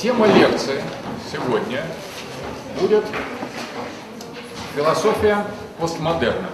Тема лекции сегодня будет философия постмодерна.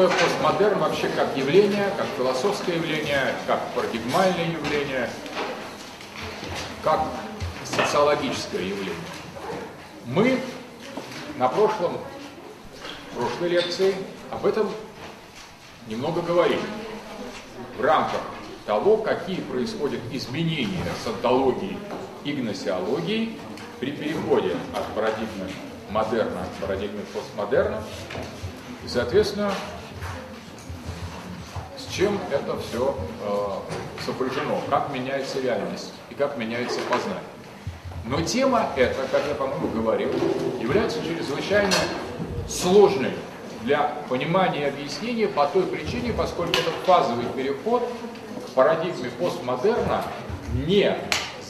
Такое постмодерн вообще как явление, как философское явление, как парадигмальное явление, как социологическое явление? Мы на прошлом, прошлой лекции об этом немного говорили. В рамках того, какие происходят изменения с антологией и гносеологией при переходе от парадигмы модерна к парадигме постмодерна, и, соответственно, чем это все э, сопряжено, как меняется реальность и как меняется познание. Но тема эта, как я, по-моему, говорил, является чрезвычайно сложной для понимания и объяснения по той причине, поскольку этот фазовый переход к парадигме постмодерна не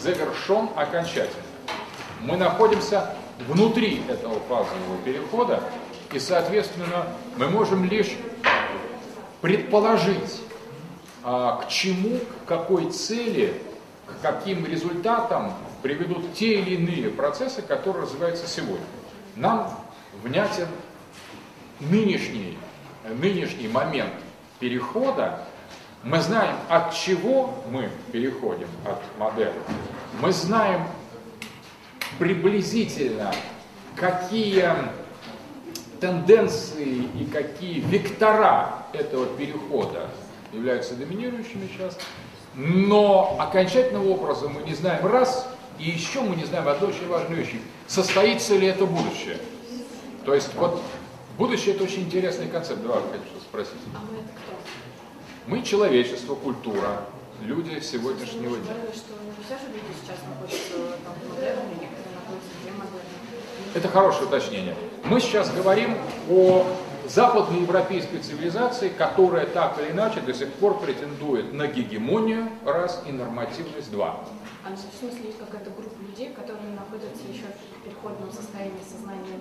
завершен окончательно. Мы находимся внутри этого фазового перехода, и, соответственно, мы можем лишь предположить, а, к чему, к какой цели, к каким результатам приведут те или иные процессы, которые развиваются сегодня. Нам внятен нынешний, нынешний момент перехода. Мы знаем, от чего мы переходим от модерна. Мы знаем приблизительно, какие тенденции и какие вектора этого перехода являются доминирующими сейчас, но окончательного образа мы не знаем раз, и еще мы не знаем одну очень важную вещь, состоится ли это будущее. То есть вот будущее это очень интересный концепт. Давай, хочу спросить. А мы это кто? Мы человечество, культура, люди сегодняшнего дня. Это хорошее уточнение. Мы сейчас говорим о западноевропейской цивилизации, которая так или иначе до сих пор претендует на гегемонию, раз, и нормативность, два. А в смысле есть какая-то группа людей, которые находятся еще в переходном состоянии сознания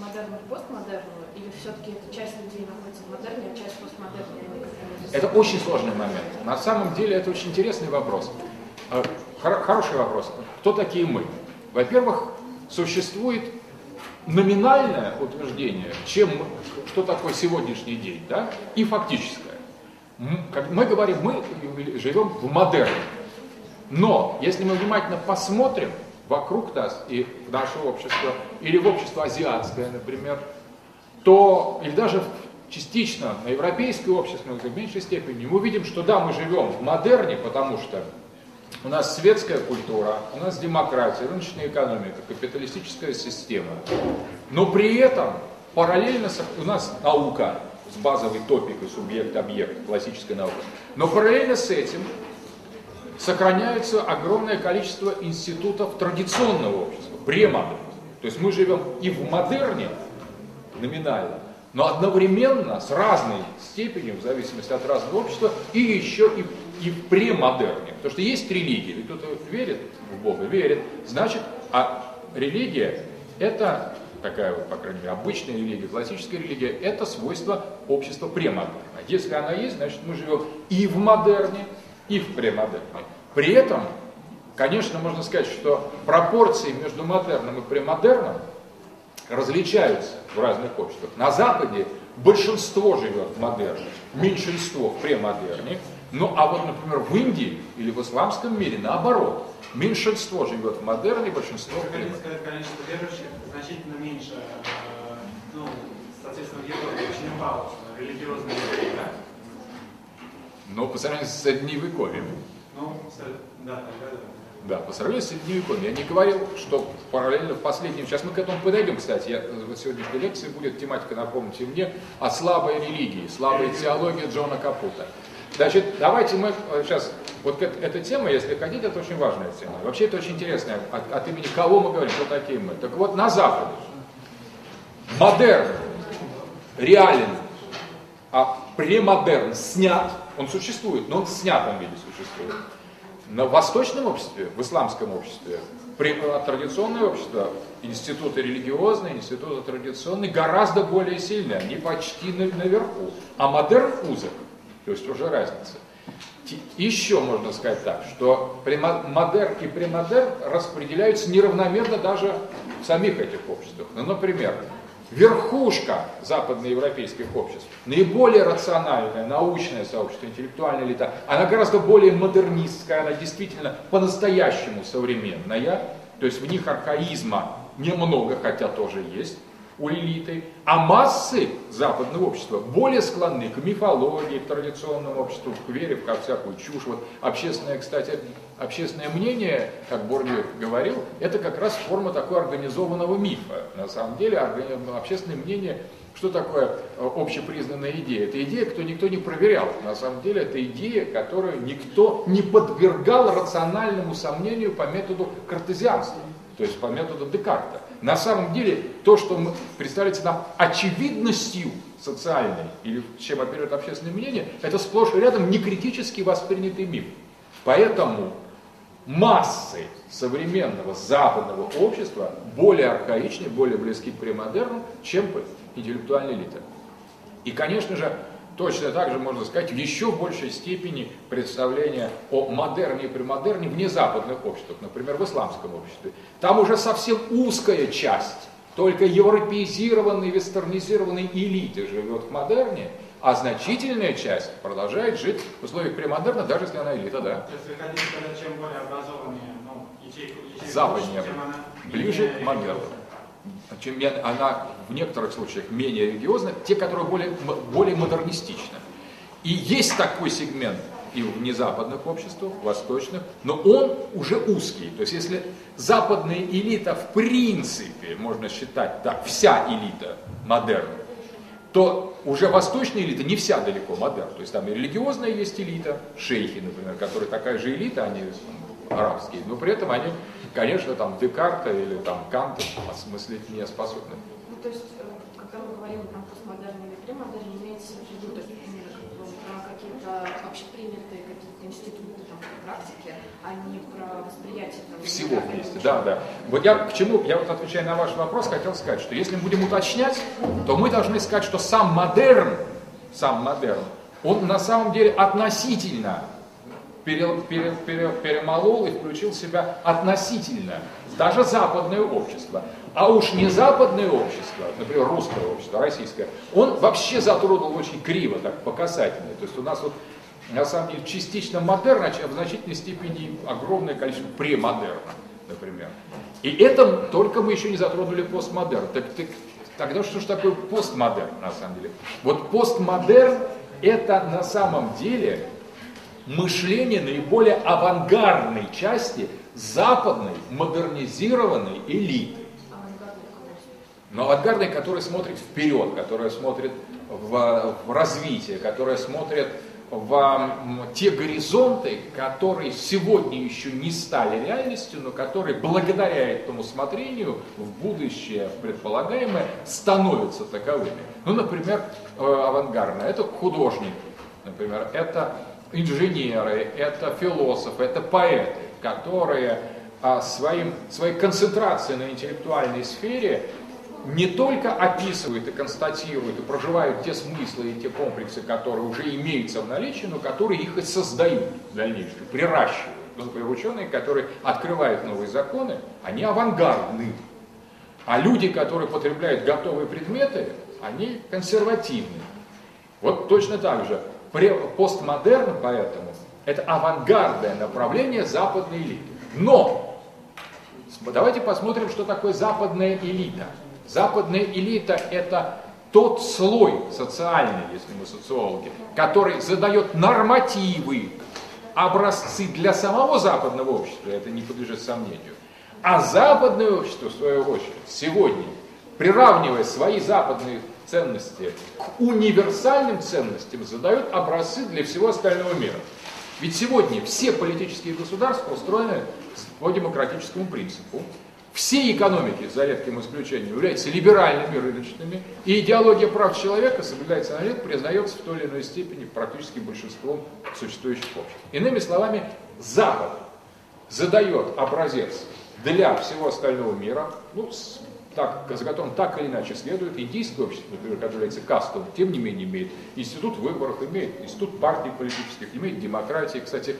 модерна к постмодерну, или все-таки эта часть людей находится в модерне, а часть между Это очень сложный момент. На самом деле это очень интересный вопрос. Э, хор- Хороший вопрос. Кто такие мы? Во-первых, существует номинальное утверждение, чем, что такое сегодняшний день, да, и фактическое. Как мы говорим, мы живем в модерне. Но если мы внимательно посмотрим вокруг нас и в наше общество, или в общество азиатское, например, то, или даже частично на европейское общество, но в меньшей степени, мы видим, что да, мы живем в модерне, потому что у нас светская культура, у нас демократия, рыночная экономика, капиталистическая система. Но при этом параллельно у нас наука с базовой топикой субъект-объект, классическая наука. Но параллельно с этим сохраняется огромное количество институтов традиционного общества, премодерна. То есть мы живем и в модерне, номинально, но одновременно с разной степенью, в зависимости от разного общества, и еще и, и в премодерне. Потому что есть религия, и кто-то верит в Бога, верит, значит, а религия это такая вот, по крайней мере, обычная религия, классическая религия, это свойство общества премодерна. Если она есть, значит, мы живем и в модерне, и в премодерне. При этом, конечно, можно сказать, что пропорции между модерном и премодерном различаются в разных обществах. На Западе большинство живет в модерне, меньшинство в премодерне. Ну а вот, например, в Индии или в исламском мире наоборот. Меньшинство живет в модерне, большинство в сказать, количество верующих значительно меньше, э, ну, соответственно, в Европе очень упало, религиозные евреи, да? Но по сравнению с средневековьем. Ну, да, тогда да. Да, по сравнению с средневековьем. Я не говорил, что параллельно в последнем... Сейчас мы к этому подойдем, кстати. Я, в сегодняшней лекции будет тематика, напомните мне, о слабой религии, слабой теологии Джона Капута. Значит, давайте мы э, сейчас... Вот эт- эта тема, если хотите, это очень важная тема. Вообще это очень интересная. От, от имени кого мы говорим, кто такие мы. Так вот, на Западе модерн реален, а премодерн снят, он существует, но он в снятом виде существует. На восточном обществе, в исламском обществе, традиционное общество, институты религиозные, институты традиционные гораздо более сильные, они почти наверху, а модерн узок, то есть уже разница. Еще можно сказать так, что модерн и премодерн распределяются неравномерно даже в самих этих обществах. Ну, например, верхушка западноевропейских обществ, наиболее рациональное, научное сообщество, интеллектуальная элита, она гораздо более модернистская, она действительно по-настоящему современная, то есть в них архаизма немного, хотя тоже есть, у элиты, а массы западного общества более склонны к мифологии, к традиционному обществу, к вере как всякую чушь. Вот общественное, кстати, общественное мнение, как Борнев говорил, это как раз форма такой организованного мифа. На самом деле общественное мнение что такое э, общепризнанная идея? Это идея, кто никто не проверял. На самом деле это идея, которую никто не подвергал рациональному сомнению по методу картезианства, то есть по методу Декарта. На самом деле, то, что мы, представляется нам очевидностью социальной, или чем оперирует общественное мнение, это сплошь и рядом некритически воспринятый миф. Поэтому массы современного западного общества более архаичны, более близки к премодерну, чем интеллектуальная элита. И, конечно же, Точно так же можно сказать в еще большей степени представления о модерне и премодерне в незападных обществах, например, в исламском обществе. Там уже совсем узкая часть, только европеизированной, вестернизированной элиты живет в модерне, а значительная часть продолжает жить в условиях премодерна, даже если она элита, да. То есть вы хотите сказать, чем более образованнее ну, ячейку, ячейку Западнее, ближе к модерну чем она в некоторых случаях менее религиозна, те, которые более, более модернистичны. И есть такой сегмент и в незападных обществах, в восточных, но он уже узкий. То есть если западная элита в принципе, можно считать, да, вся элита модерна, то уже восточная элита не вся далеко модерн. То есть там и религиозная есть элита, шейхи, например, которые такая же элита, они арабские, но при этом они конечно, там Декарта или там Канта осмыслить не способны. Ну, то есть, э, когда мы говорим про постмодерн или премодерн, имеется в виду про какие-то общепринятые какие-то институты там, практики, а не про восприятие там, всего вместе. Да, да. Вот я к чему, я вот отвечая на ваш вопрос, хотел сказать, что если мы будем уточнять, то мы должны сказать, что сам модерн, сам модерн, он на самом деле относительно пере, пере, пере, перемолол и включил в себя относительно, даже западное общество. А уж не западное общество, например, русское общество, российское, он вообще затронул очень криво, так, по касательной. То есть у нас вот на самом деле частично модерн, а в значительной степени огромное количество премодерна, например. И это только мы еще не затронули постмодерн. Так, так, тогда что же такое постмодерн на самом деле? Вот постмодерн это на самом деле мышление наиболее авангардной части западной модернизированной элиты. Но авангардной, которая смотрит вперед, которая смотрит в, в развитие, которая смотрит в те горизонты, которые сегодня еще не стали реальностью, но которые благодаря этому смотрению в будущее предполагаемое становятся таковыми. Ну, например, э, авангардно, это художник, например, это инженеры, это философы, это поэты, которые а, своим, своей концентрацией на интеллектуальной сфере не только описывают и констатируют и проживают те смыслы и те комплексы, которые уже имеются в наличии, но которые их и создают в дальнейшем, приращивают. Ученые, которые открывают новые законы, они авангардны. А люди, которые потребляют готовые предметы, они консервативны. Вот точно так же постмодерн поэтому это авангардное направление западной элиты. Но давайте посмотрим, что такое западная элита. Западная элита это тот слой социальный, если мы социологи, который задает нормативы, образцы для самого западного общества, это не подлежит сомнению. А западное общество, в свою очередь, сегодня, приравнивая свои западные ценности к универсальным ценностям задают образцы для всего остального мира. Ведь сегодня все политические государства устроены по демократическому принципу. все экономики, за редким исключением, являются либеральными, рыночными, и идеология прав человека соблюдается на лет, признается в той или иной степени практически большинством существующих обществ. Иными словами, Запад задает образец для всего остального мира, ну, так, за которым так или иначе следует, индийское общество, например, которое является кастовым, тем не менее имеет институт выборов, имеет институт партий политических, имеет демократии. Кстати,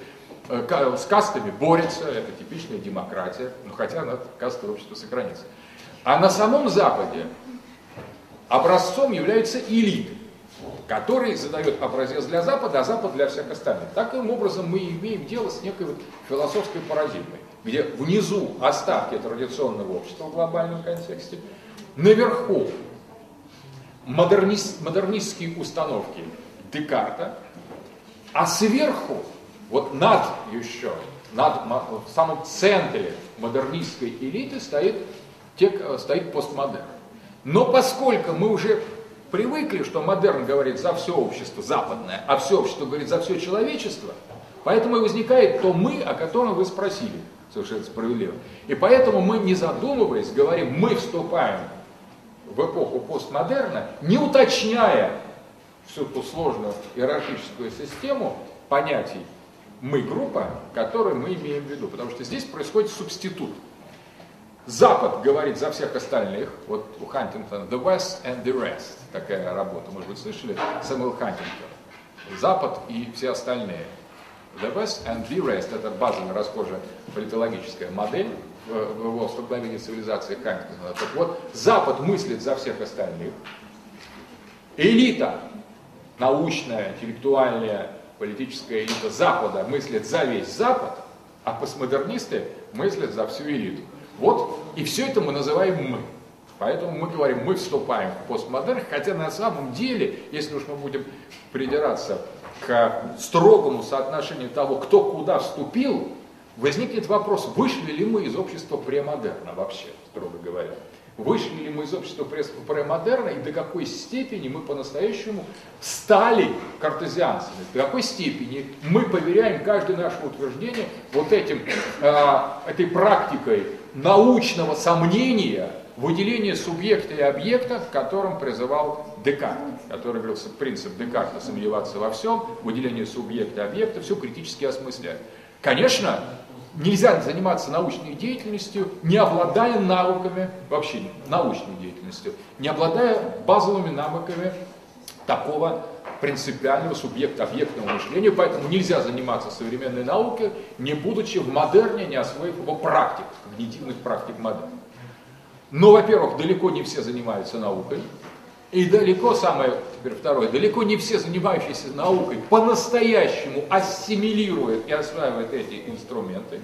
Э, с кастами борется, это типичная демократия, но хотя она кастовое общество сохранится. А на самом Западе образцом являются элиты, которые задают образец для Запада, а Запад для всех остальных. Таким образом мы имеем дело с некой вот философской парадигмой, где внизу остатки традиционного общества в глобальном контексте, наверху модернист, модернистские установки Декарта, а сверху вот над еще, над, в самом центре модернистской элиты стоит, стоит постмодерн. Но поскольку мы уже привыкли, что модерн говорит за все общество западное, а все общество говорит за все человечество, поэтому и возникает то мы, о котором вы спросили, совершенно справедливо. И поэтому мы, не задумываясь, говорим, мы вступаем в эпоху постмодерна, не уточняя всю ту сложную иерархическую систему понятий мы группа, которую мы имеем в виду, потому что здесь происходит субститут. Запад говорит за всех остальных, вот у Хантингтона The West and the Rest, такая работа, может быть, слышали, Сэмюэл Хантингтон. Запад и все остальные. The West and the Rest, это базовая расхожая политологическая модель в, в его столкновении цивилизации Хантингтона. Так вот, Запад мыслит за всех остальных, элита научная, интеллектуальная, политическая элита Запада мыслит за весь Запад, а постмодернисты мыслят за всю элиту. Вот, и все это мы называем «мы». Поэтому мы говорим, мы вступаем в постмодерн, хотя на самом деле, если уж мы будем придираться к строгому соотношению того, кто куда вступил, возникнет вопрос, вышли ли мы из общества премодерна вообще, строго говоря. Вышли ли мы из общества премодерна и до какой степени мы по-настоящему стали картезианцами, до какой степени мы поверяем каждое наше утверждение вот этим, э, этой практикой научного сомнения выделения субъекта и объекта, к которым призывал Декарт, который говорил, принцип Декарта сомневаться во всем, выделение субъекта объекта, все критически осмыслять. Конечно, нельзя заниматься научной деятельностью, не обладая навыками, вообще научной деятельностью, не обладая базовыми навыками такого принципиального субъекта объектного мышления, поэтому нельзя заниматься современной наукой, не будучи в модерне, не освоив его практик, когнитивных практик модерна. Но, во-первых, далеко не все занимаются наукой, и далеко, самое теперь второе, далеко не все занимающиеся наукой по-настоящему ассимилируют и осваивают эти инструменты.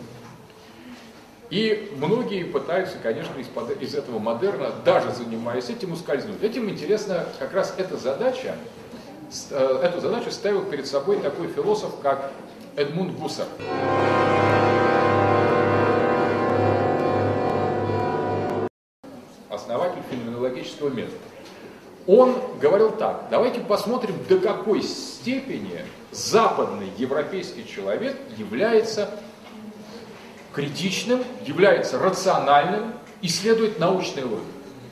И многие пытаются, конечно, из, из этого модерна, даже занимаясь этим, ускользнуть. Этим интересно как раз эта задача, э, эту задачу ставил перед собой такой философ, как Эдмунд Гуссер. Основатель феноменологического метода он говорил так, давайте посмотрим, до какой степени западный европейский человек является критичным, является рациональным, исследует научный логику.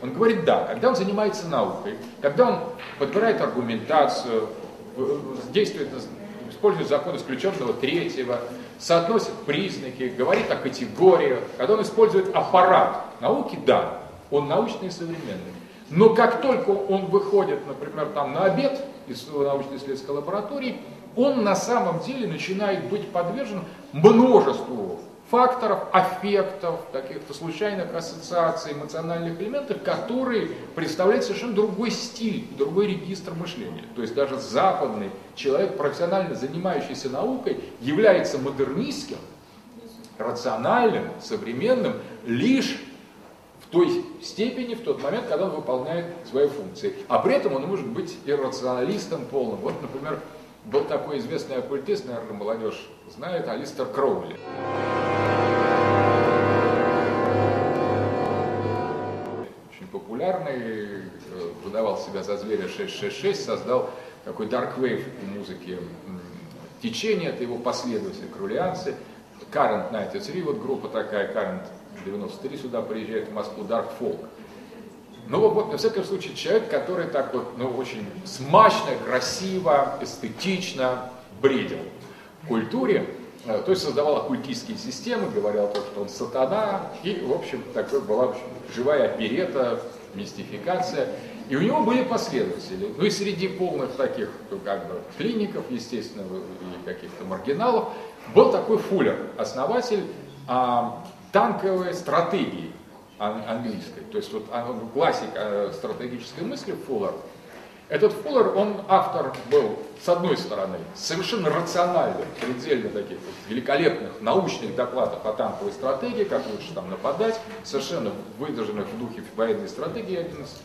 Он говорит, да, когда он занимается наукой, когда он подбирает аргументацию, действует, использует закон исключенного третьего, соотносит признаки, говорит о категориях, когда он использует аппарат науки, да, он научный и современный. Но как только он выходит, например, там на обед из научно-исследовательской лаборатории, он на самом деле начинает быть подвержен множеству факторов, аффектов, каких-то случайных ассоциаций, эмоциональных элементов, которые представляют совершенно другой стиль, другой регистр мышления. То есть даже западный человек, профессионально занимающийся наукой, является модернистским, рациональным, современным лишь той степени, в тот момент, когда он выполняет свои функции. А при этом он может быть иррационалистом полным. Вот, например, был такой известный оккультист, наверное, молодежь знает, Алистер Кроули. Очень популярный, э, выдавал себя за зверя 666, создал такой dark wave в музыке течение, это его последователи, крулианцы. Current 93, вот группа такая, Current 93 сюда приезжает в Москву, Dark Folk. Ну вот, на всяком случае, человек, который так вот, ну, очень смачно, красиво, эстетично бредил в культуре, э, то есть создавал оккультистские системы, говорил то, что он сатана, и, в общем, такой была живая оперета, мистификация. И у него были последователи. Ну и среди полных таких, ну, как бы, клиников, естественно, и каких-то маргиналов, был такой Фуллер, основатель а, танковой стратегии английской. То есть вот классик а, стратегической мысли Фуллер. Этот Фуллер, он автор был, с одной стороны, совершенно рациональных, предельно таких вот великолепных научных докладов о танковой стратегии, как лучше там нападать, совершенно выдержанных в духе военной стратегии, один из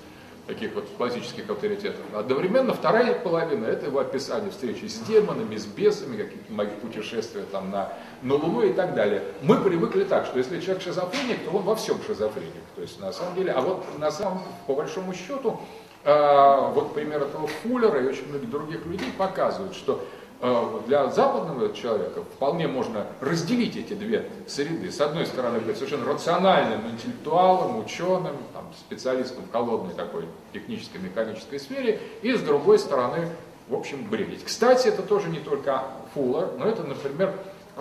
таких вот классических авторитетов. Одновременно вторая половина – это его описание встречи с демонами, с бесами, какие-то мои путешествия там на, на Луну и так далее. Мы привыкли так, что если человек шизофреник, то он во всем шизофреник. То есть на самом деле, а вот на самом, по большому счету, э, вот пример этого Фуллера и очень многих других людей показывают, что для западного человека вполне можно разделить эти две среды. С одной стороны, быть совершенно рациональным интеллектуалом, ученым, там, специалистом в холодной такой технической, механической сфере, и с другой стороны, в общем, бредить. Кстати, это тоже не только Фуллер, но это, например,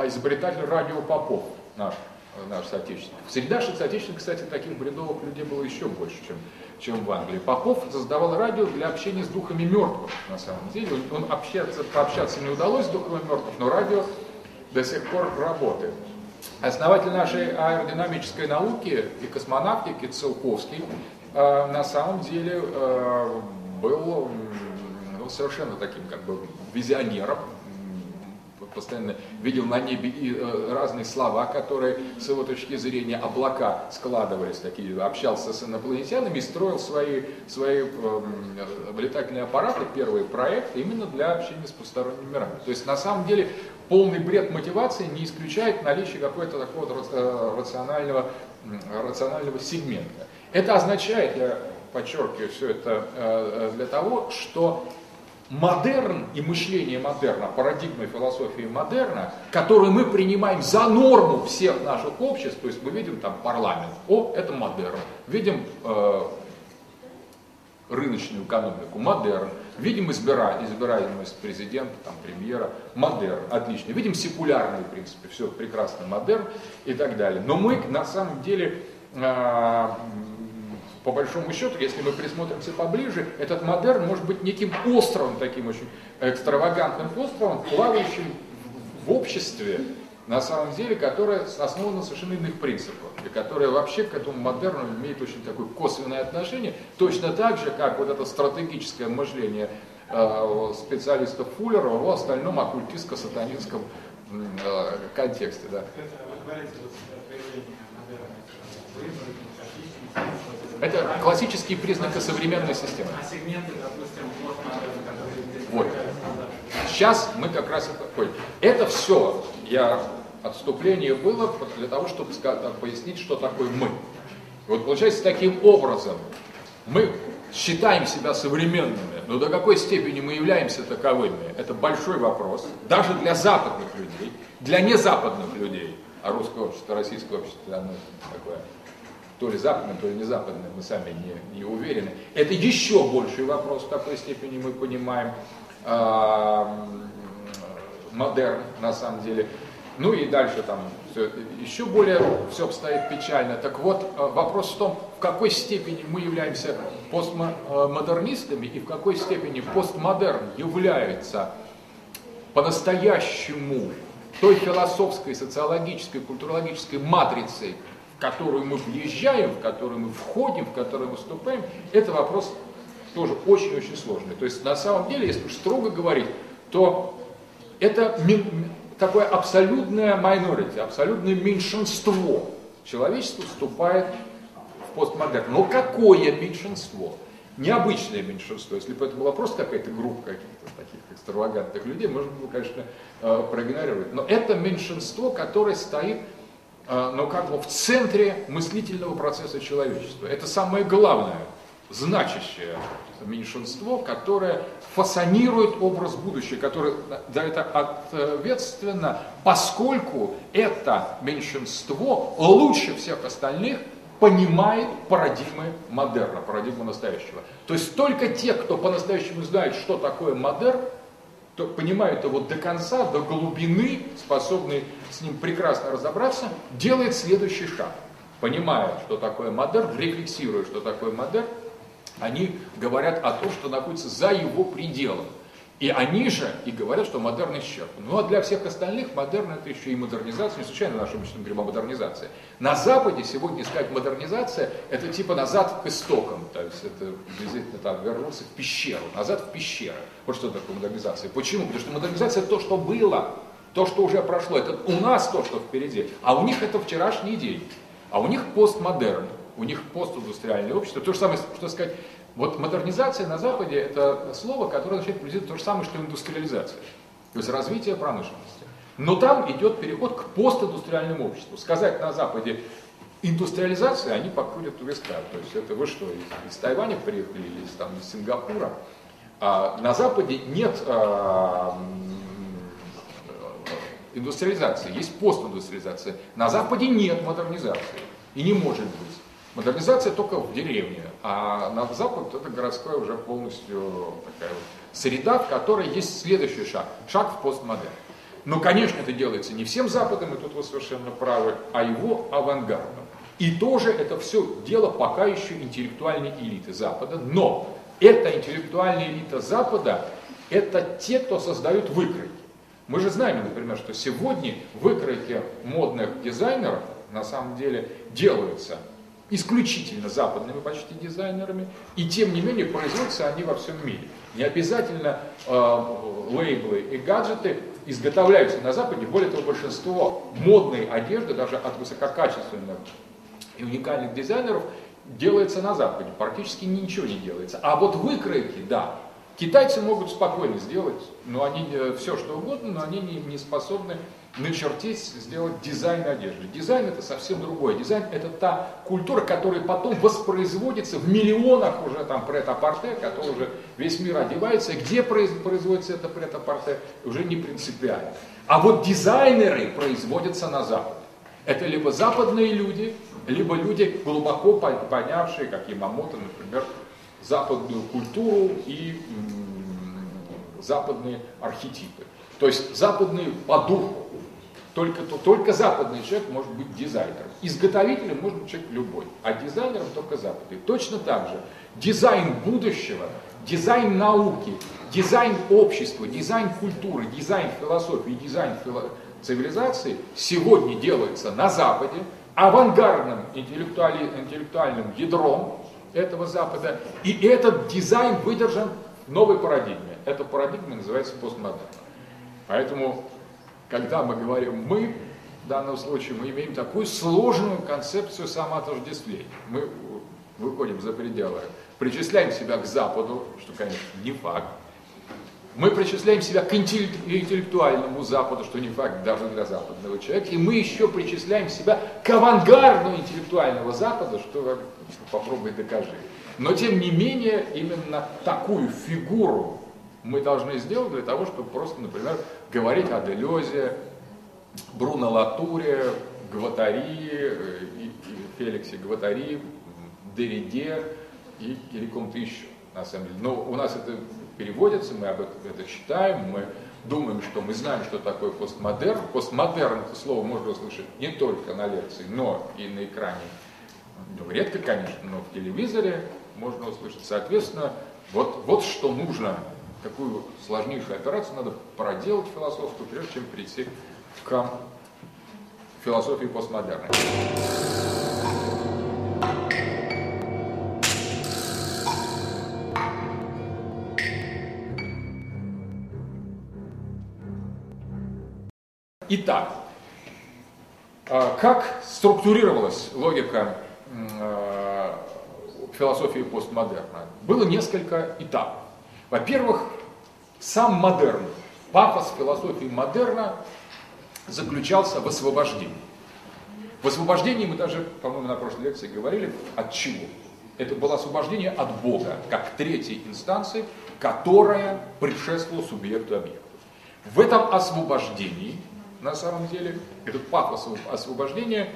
изобретатель радио Попов наш наш соотечественник. Среди наших соотечественников, кстати, таких бредовых людей было еще больше, чем, чем в Англии. Попов создавал радио для общения с духами мертвых, на самом деле. Он, он общаться, пообщаться не удалось с духами мертвых, но радио до сих пор работает. Основатель нашей аэродинамической науки и космонавтики Целковский э, на самом деле э, был ну, совершенно таким как бы визионером, постоянно видел на небе и э, разные слова, которые с его точки зрения облака складывались, такие, общался с инопланетянами и строил свои, свои э, летательные аппараты, первые проекты именно для общения с посторонними мирами. То есть на самом деле полный бред мотивации не исключает наличие какого-то такого э, рационального, рационального сегмента. Это означает, я подчеркиваю все это э, для того, что модерн и мышление модерна, парадигма философии модерна, которую мы принимаем за норму всех наших обществ, то есть мы видим там парламент, о, это модерн, видим э, рыночную экономику, модерн, видим избира, избираемость президента, там, премьера, модерн, отлично, видим секулярные принципы, все прекрасно, модерн и так далее. Но мы на самом деле э, по большому счету, если мы присмотримся поближе, этот модерн может быть неким островом, таким очень экстравагантным островом, плавающим в обществе, на самом деле, которое основано на совершенно иных принципах, и которое вообще к этому модерну имеет очень такое косвенное отношение, точно так же, как вот это стратегическое мышление э, специалистов Фуллера в остальном оккультистско-сатанинском э, контексте. Да. вы говорите, вот, это классические признаки современной системы. А сегменты, допустим, Вот. Сейчас мы как раз ходим. Это все, я отступление было для того, чтобы пояснить, что такое мы. Вот получается таким образом, мы считаем себя современными, но до какой степени мы являемся таковыми, это большой вопрос, даже для западных людей, для незападных людей, а русское общество, российское общество, оно такое то ли западным, то ли не западным, мы сами не, не уверены. Это еще больший вопрос, в какой степени мы понимаем э, модерн на самом деле. Ну и дальше там все, еще более все обстоит печально. Так вот, а, вопрос в том, в какой степени мы являемся постмодернистами и в какой степени постмодерн является по-настоящему той философской, социологической, культурологической матрицей, которую мы въезжаем, в которую мы входим, в которую выступаем, это вопрос тоже очень-очень сложный. То есть на самом деле, если уж строго говорить, то это такое абсолютное minority, абсолютное меньшинство. Человечество вступает в постмодерн. Но какое меньшинство? Необычное меньшинство. Если бы это была просто какая-то группа каких-то таких экстравагантных людей, можно было, конечно, э, проигнорировать. Но это меньшинство, которое стоит но как бы в центре мыслительного процесса человечества. Это самое главное, значащее меньшинство, которое фасонирует образ будущего, который за это ответственно, поскольку это меньшинство лучше всех остальных понимает парадигмы модерна, парадигму настоящего. То есть только те, кто по-настоящему знает, что такое модерн, то понимают его до конца, до глубины, способны с ним прекрасно разобраться, делает следующий шаг. Понимая, что такое модерн, рефлексируя, что такое модерн, они говорят о том, что находится за его пределом. И они же и говорят, что модерн исчерпан. Ну а для всех остальных модерн это еще и модернизация, не случайно нашим обычно говорим о модернизации. На Западе сегодня сказать модернизация, это типа назад к истокам, то есть это приблизительно так, вернуться в пещеру, назад в пещеру. Вот что такое модернизация. Почему? Потому что модернизация это то, что было, то, что уже прошло, это у нас то, что впереди, а у них это вчерашний день, а у них постмодерн у них постиндустриальное общество. То же самое, что сказать, вот модернизация на Западе это слово, которое означает приблизительно то же самое, что индустриализация. То есть развитие промышленности. Но там идет переход к постиндустриальному обществу. Сказать на Западе индустриализация, они покурят у виска. То есть это вы что, из, из Тайваня приехали или из, там, из Сингапура? А на Западе нет а, индустриализации, есть постиндустриализация. На Западе нет модернизации и не может быть. Модернизация только в деревне, а на запад это городская уже полностью такая вот среда, в которой есть следующий шаг, шаг в постмодерн. Но, конечно, это делается не всем Западом, и тут вы совершенно правы, а его авангардом. И тоже это все дело пока еще интеллектуальной элиты Запада, но эта интеллектуальная элита Запада, это те, кто создают выкройки. Мы же знаем, например, что сегодня выкройки модных дизайнеров на самом деле делаются исключительно западными почти дизайнерами, и тем не менее производятся они во всем мире. Не обязательно э, лейблы и гаджеты изготовляются на Западе, более того, большинство модной одежды, даже от высококачественных и уникальных дизайнеров, делается на Западе, практически ничего не делается. А вот выкройки, да, китайцы могут спокойно сделать, но они э, все что угодно, но они не, не способны начертить, сделать дизайн одежды. Дизайн это совсем другое. Дизайн это та культура, которая потом воспроизводится в миллионах уже там прет-а-порте, который уже весь мир одевается. Где производится это прет-а-порте, уже не принципиально. А вот дизайнеры производятся на Западе. Это либо западные люди, либо люди, глубоко понявшие, как Ямамото, например, западную культуру и западные архетипы. То есть западные по духу. Только, то, только западный человек может быть дизайнером. Изготовителем может быть человек любой, а дизайнером только западный. Точно так же дизайн будущего, дизайн науки, дизайн общества, дизайн культуры, дизайн философии, дизайн фило... цивилизации сегодня делается на Западе, авангардным интеллектуальным ядром этого Запада, и этот дизайн выдержан в новой парадигме. Эта парадигма называется постмодерн. Поэтому когда мы говорим «мы», в данном случае мы имеем такую сложную концепцию самоотождествления. Мы выходим за пределы, причисляем себя к Западу, что, конечно, не факт. Мы причисляем себя к интеллектуальному Западу, что не факт даже для западного человека. И мы еще причисляем себя к авангарду интеллектуального Запада, что попробуй докажи. Но тем не менее, именно такую фигуру мы должны сделать для того, чтобы просто, например, говорить о Делезе, Бруно Латуре, Гватари, э, Феликсе Гватари, Дериде и, или ком-то еще, на самом деле. Но у нас это переводится, мы об этом это читаем, мы думаем, что мы знаем, что такое постмодерн. Постмодерн это слово можно услышать не только на лекции, но и на экране. Ну, редко, конечно, но в телевизоре можно услышать. Соответственно, вот, вот что нужно какую сложнейшую операцию надо проделать философскую, прежде чем прийти к философии постмодерна. Итак, а, как структурировалась логика а, философии постмодерна? Было несколько этапов. Во-первых, сам модерн, пафос философии модерна заключался в освобождении. В освобождении мы даже, по-моему, на прошлой лекции говорили, от чего? Это было освобождение от Бога, как третьей инстанции, которая предшествовала субъекту объекта. В этом освобождении, на самом деле, этот пафос освобождения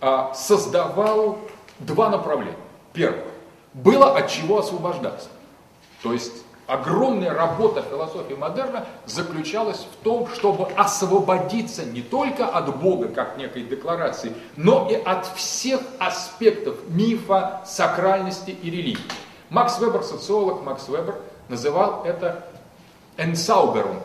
а, создавал два направления. Первое. Было от чего освобождаться. То есть огромная работа философии модерна заключалась в том, чтобы освободиться не только от Бога, как некой декларации, но и от всех аспектов мифа, сакральности и религии. Макс Вебер, социолог Макс Вебер, называл это «Entzauberung».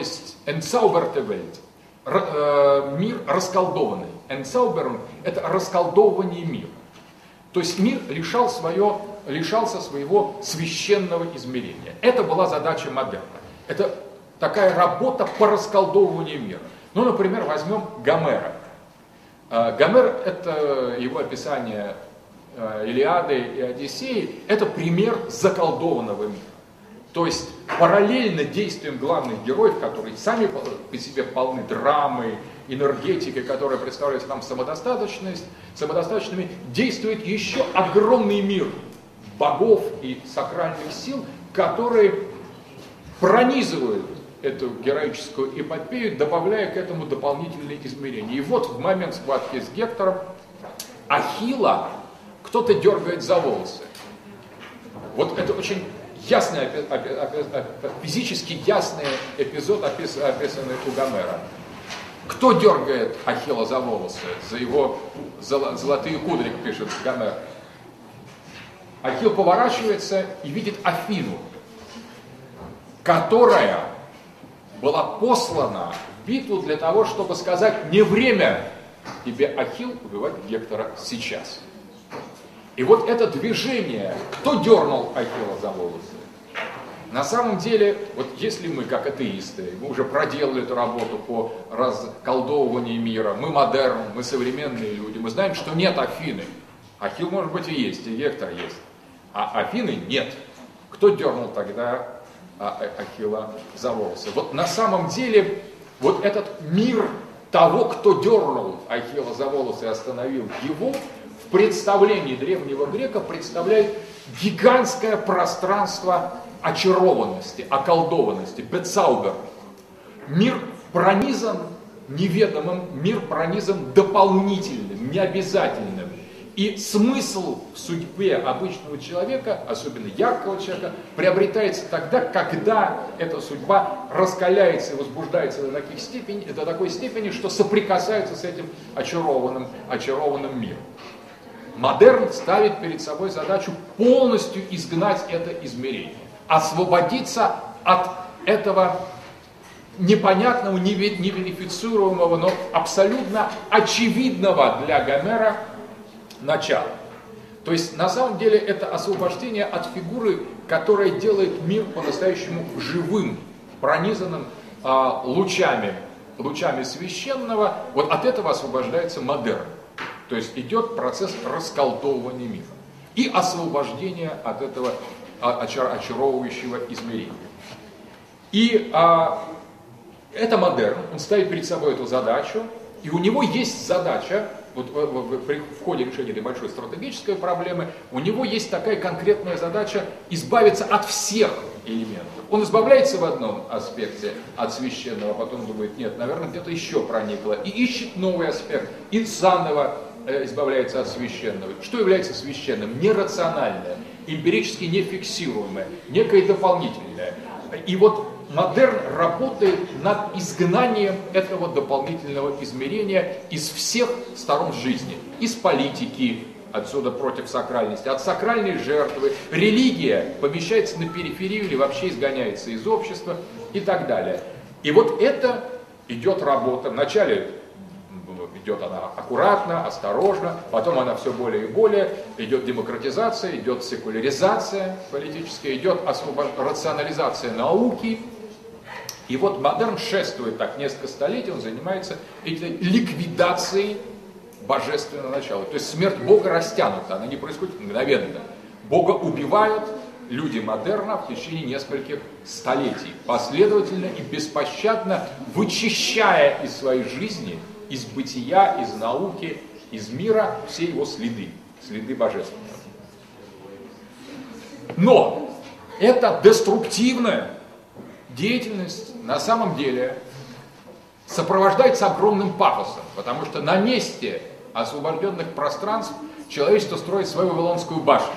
Есть «entzauberte Welt» э, – мир расколдованный. Entzauberung – это расколдовывание мира. То есть мир лишал свое, лишался своего священного измерения. Это была задача модерна. Это такая работа по расколдовыванию мира. Ну, например, возьмем Гомера. А, Гомер – это его описание а, Илиады и Одиссеи, это пример заколдованного мира. То есть параллельно действиям главных героев, которые сами по себе полны драмы, энергетикой, которая представляет нам самодостаточность, самодостаточными, действует еще огромный мир богов и сакральных сил, которые пронизывают эту героическую эпопею, добавляя к этому дополнительные измерения. И вот в момент схватки с Гектором Ахила кто-то дергает за волосы. Вот это очень ясный, физически ясный эпизод, описанный у Гомера. Кто дергает Ахилла за волосы, за его золотые кудри, пишет Гомер? Ахилл поворачивается и видит Афину, которая была послана в битву для того, чтобы сказать, не время тебе, Ахилл, убивать Гектора сейчас. И вот это движение, кто дернул Ахилла за волосы? На самом деле, вот если мы, как атеисты, мы уже проделали эту работу по расколдовыванию мира, мы модерн, мы современные люди, мы знаем, что нет Афины. Ахилл, может быть, и есть, и Гектор есть. А Афины нет. Кто дернул тогда а, а, Ахилла за волосы? Вот на самом деле, вот этот мир того, кто дернул Ахилла за волосы и остановил его, представлении древнего грека представляет гигантское пространство очарованности, околдованности, бецаубер. Мир пронизан неведомым, мир пронизан дополнительным, необязательным. И смысл в судьбе обычного человека, особенно яркого человека, приобретается тогда, когда эта судьба раскаляется и возбуждается до, таких степени, до такой степени, что соприкасается с этим очарованным, очарованным миром. Модерн ставит перед собой задачу полностью изгнать это измерение освободиться от этого непонятного, неверифицируемого, но абсолютно очевидного для Гомера начала. То есть на самом деле это освобождение от фигуры, которая делает мир по-настоящему живым, пронизанным а, лучами, лучами священного. Вот от этого освобождается модерн. То есть идет процесс расколдовывания мира и освобождения от этого очаровывающего измерения. И а, это модерн, он ставит перед собой эту задачу, и у него есть задача, вот в, в, в, ходе решения этой большой стратегической проблемы, у него есть такая конкретная задача избавиться от всех элементов. Он избавляется в одном аспекте от священного, потом думает, нет, наверное, где-то еще проникло, и ищет новый аспект, и заново избавляется от священного. Что является священным? Нерациональное эмпирически нефиксируемое, некое дополнительное. И вот модерн работает над изгнанием этого дополнительного измерения из всех сторон жизни, из политики, отсюда против сакральности, от сакральной жертвы. Религия помещается на периферию или вообще изгоняется из общества и так далее. И вот это идет работа. Вначале идет она аккуратно, осторожно, потом она все более и более, идет демократизация, идет секуляризация политическая, идет освобод... рационализация науки. И вот модерн шествует так несколько столетий, он занимается этой ликвидацией божественного начала. То есть смерть Бога растянута, она не происходит мгновенно. Бога убивают люди модерна в течение нескольких столетий, последовательно и беспощадно вычищая из своей жизни из бытия, из науки, из мира все его следы, следы божественного. Но это деструктивная деятельность на самом деле сопровождается огромным пафосом, потому что на месте освобожденных пространств человечество строит свою Вавилонскую башню.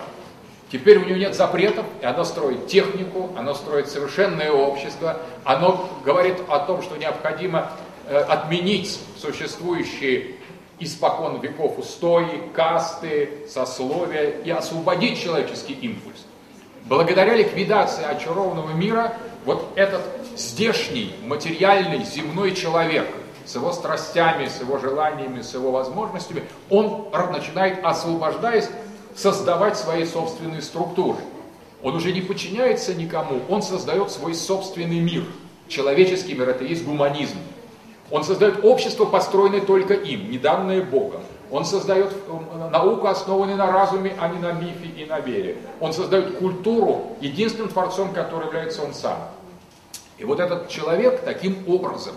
Теперь у него нет запретов, и оно строит технику, оно строит совершенное общество, оно говорит о том, что необходимо отменить существующие испокон веков устои, касты, сословия и освободить человеческий импульс. Благодаря ликвидации очарованного мира, вот этот здешний, материальный, земной человек с его страстями, с его желаниями, с его возможностями, он начинает, освобождаясь, создавать свои собственные структуры. Он уже не подчиняется никому, он создает свой собственный мир. Человеческий мир – это есть гуманизм. Он создает общество, построенное только им, не данное Богом. Он создает э, науку, основанную на разуме, а не на мифе и на вере. Он создает культуру, единственным творцом, который является он сам. И вот этот человек таким образом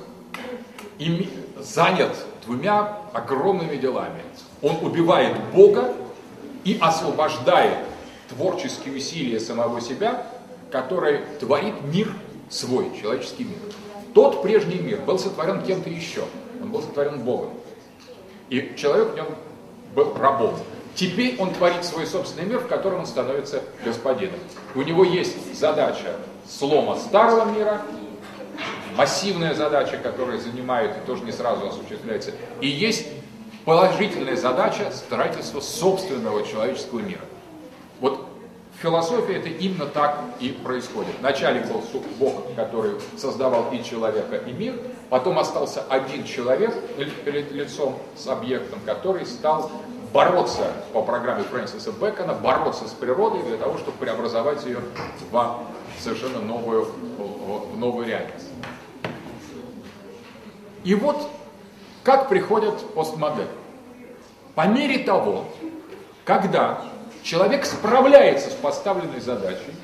занят двумя огромными делами. Он убивает Бога и освобождает творческие усилия самого себя, который творит мир свой, человеческий мир. Тот прежний мир был сотворен кем-то еще. Он был сотворен Богом. И человек в нем был рабом. Теперь он творит свой собственный мир, в котором он становится господином. У него есть задача слома старого мира, массивная задача, которая занимает и тоже не сразу осуществляется, и есть положительная задача строительства собственного человеческого мира. Вот философии это именно так и происходит. Вначале был Бог, который создавал и человека, и мир, потом остался один человек перед лицом с объектом, который стал бороться по программе Фрэнсиса Бэкона, бороться с природой для того, чтобы преобразовать ее в совершенно новую, в новую реальность. И вот как приходят постмодерн. По мере того, когда человек справляется с поставленной задачей,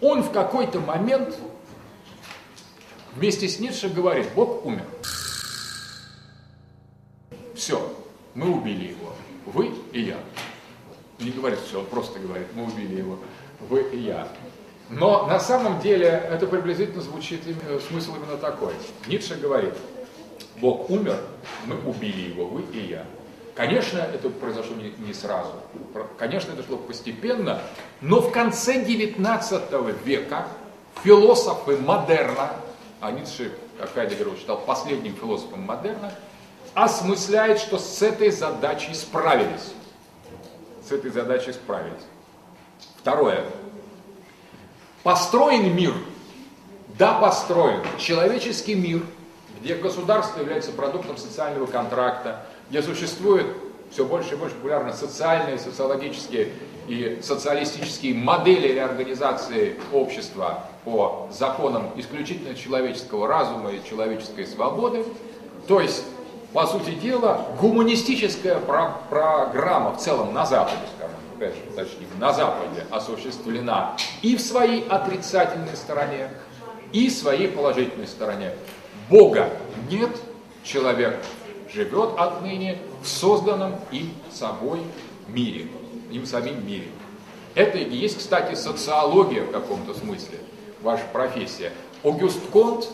он в какой-то момент вместе с Ницше говорит, Бог умер. Все, мы убили его, вы и я. Не говорит все, он просто говорит, мы убили его, вы и я. Но на самом деле это приблизительно звучит, смысл именно такой. Ницше говорит, Бог умер, мы убили его, вы и я. Конечно, это произошло не, не сразу. Конечно, это шло постепенно, но в конце 19 века философы модерна, а Ницше, как Хайдегер считал последним философом модерна, осмысляет, что с этой задачей справились. С этой задачей справились. Второе. Построен мир. Да, построен. Человеческий мир, где государство является продуктом социального контракта, где существуют все больше и больше популярны социальные, социологические и социалистические модели реорганизации общества по законам исключительно человеческого разума и человеческой свободы. То есть, по сути дела, гуманистическая про программа в целом на Западе, скажем, опять же, точнее, на Западе осуществлена и в своей отрицательной стороне, и в своей положительной стороне. Бога нет, человек живет отныне в созданном им собой мире, им самим мире. Это и есть, кстати, социология в каком-то смысле, ваша профессия. Огюст Конт,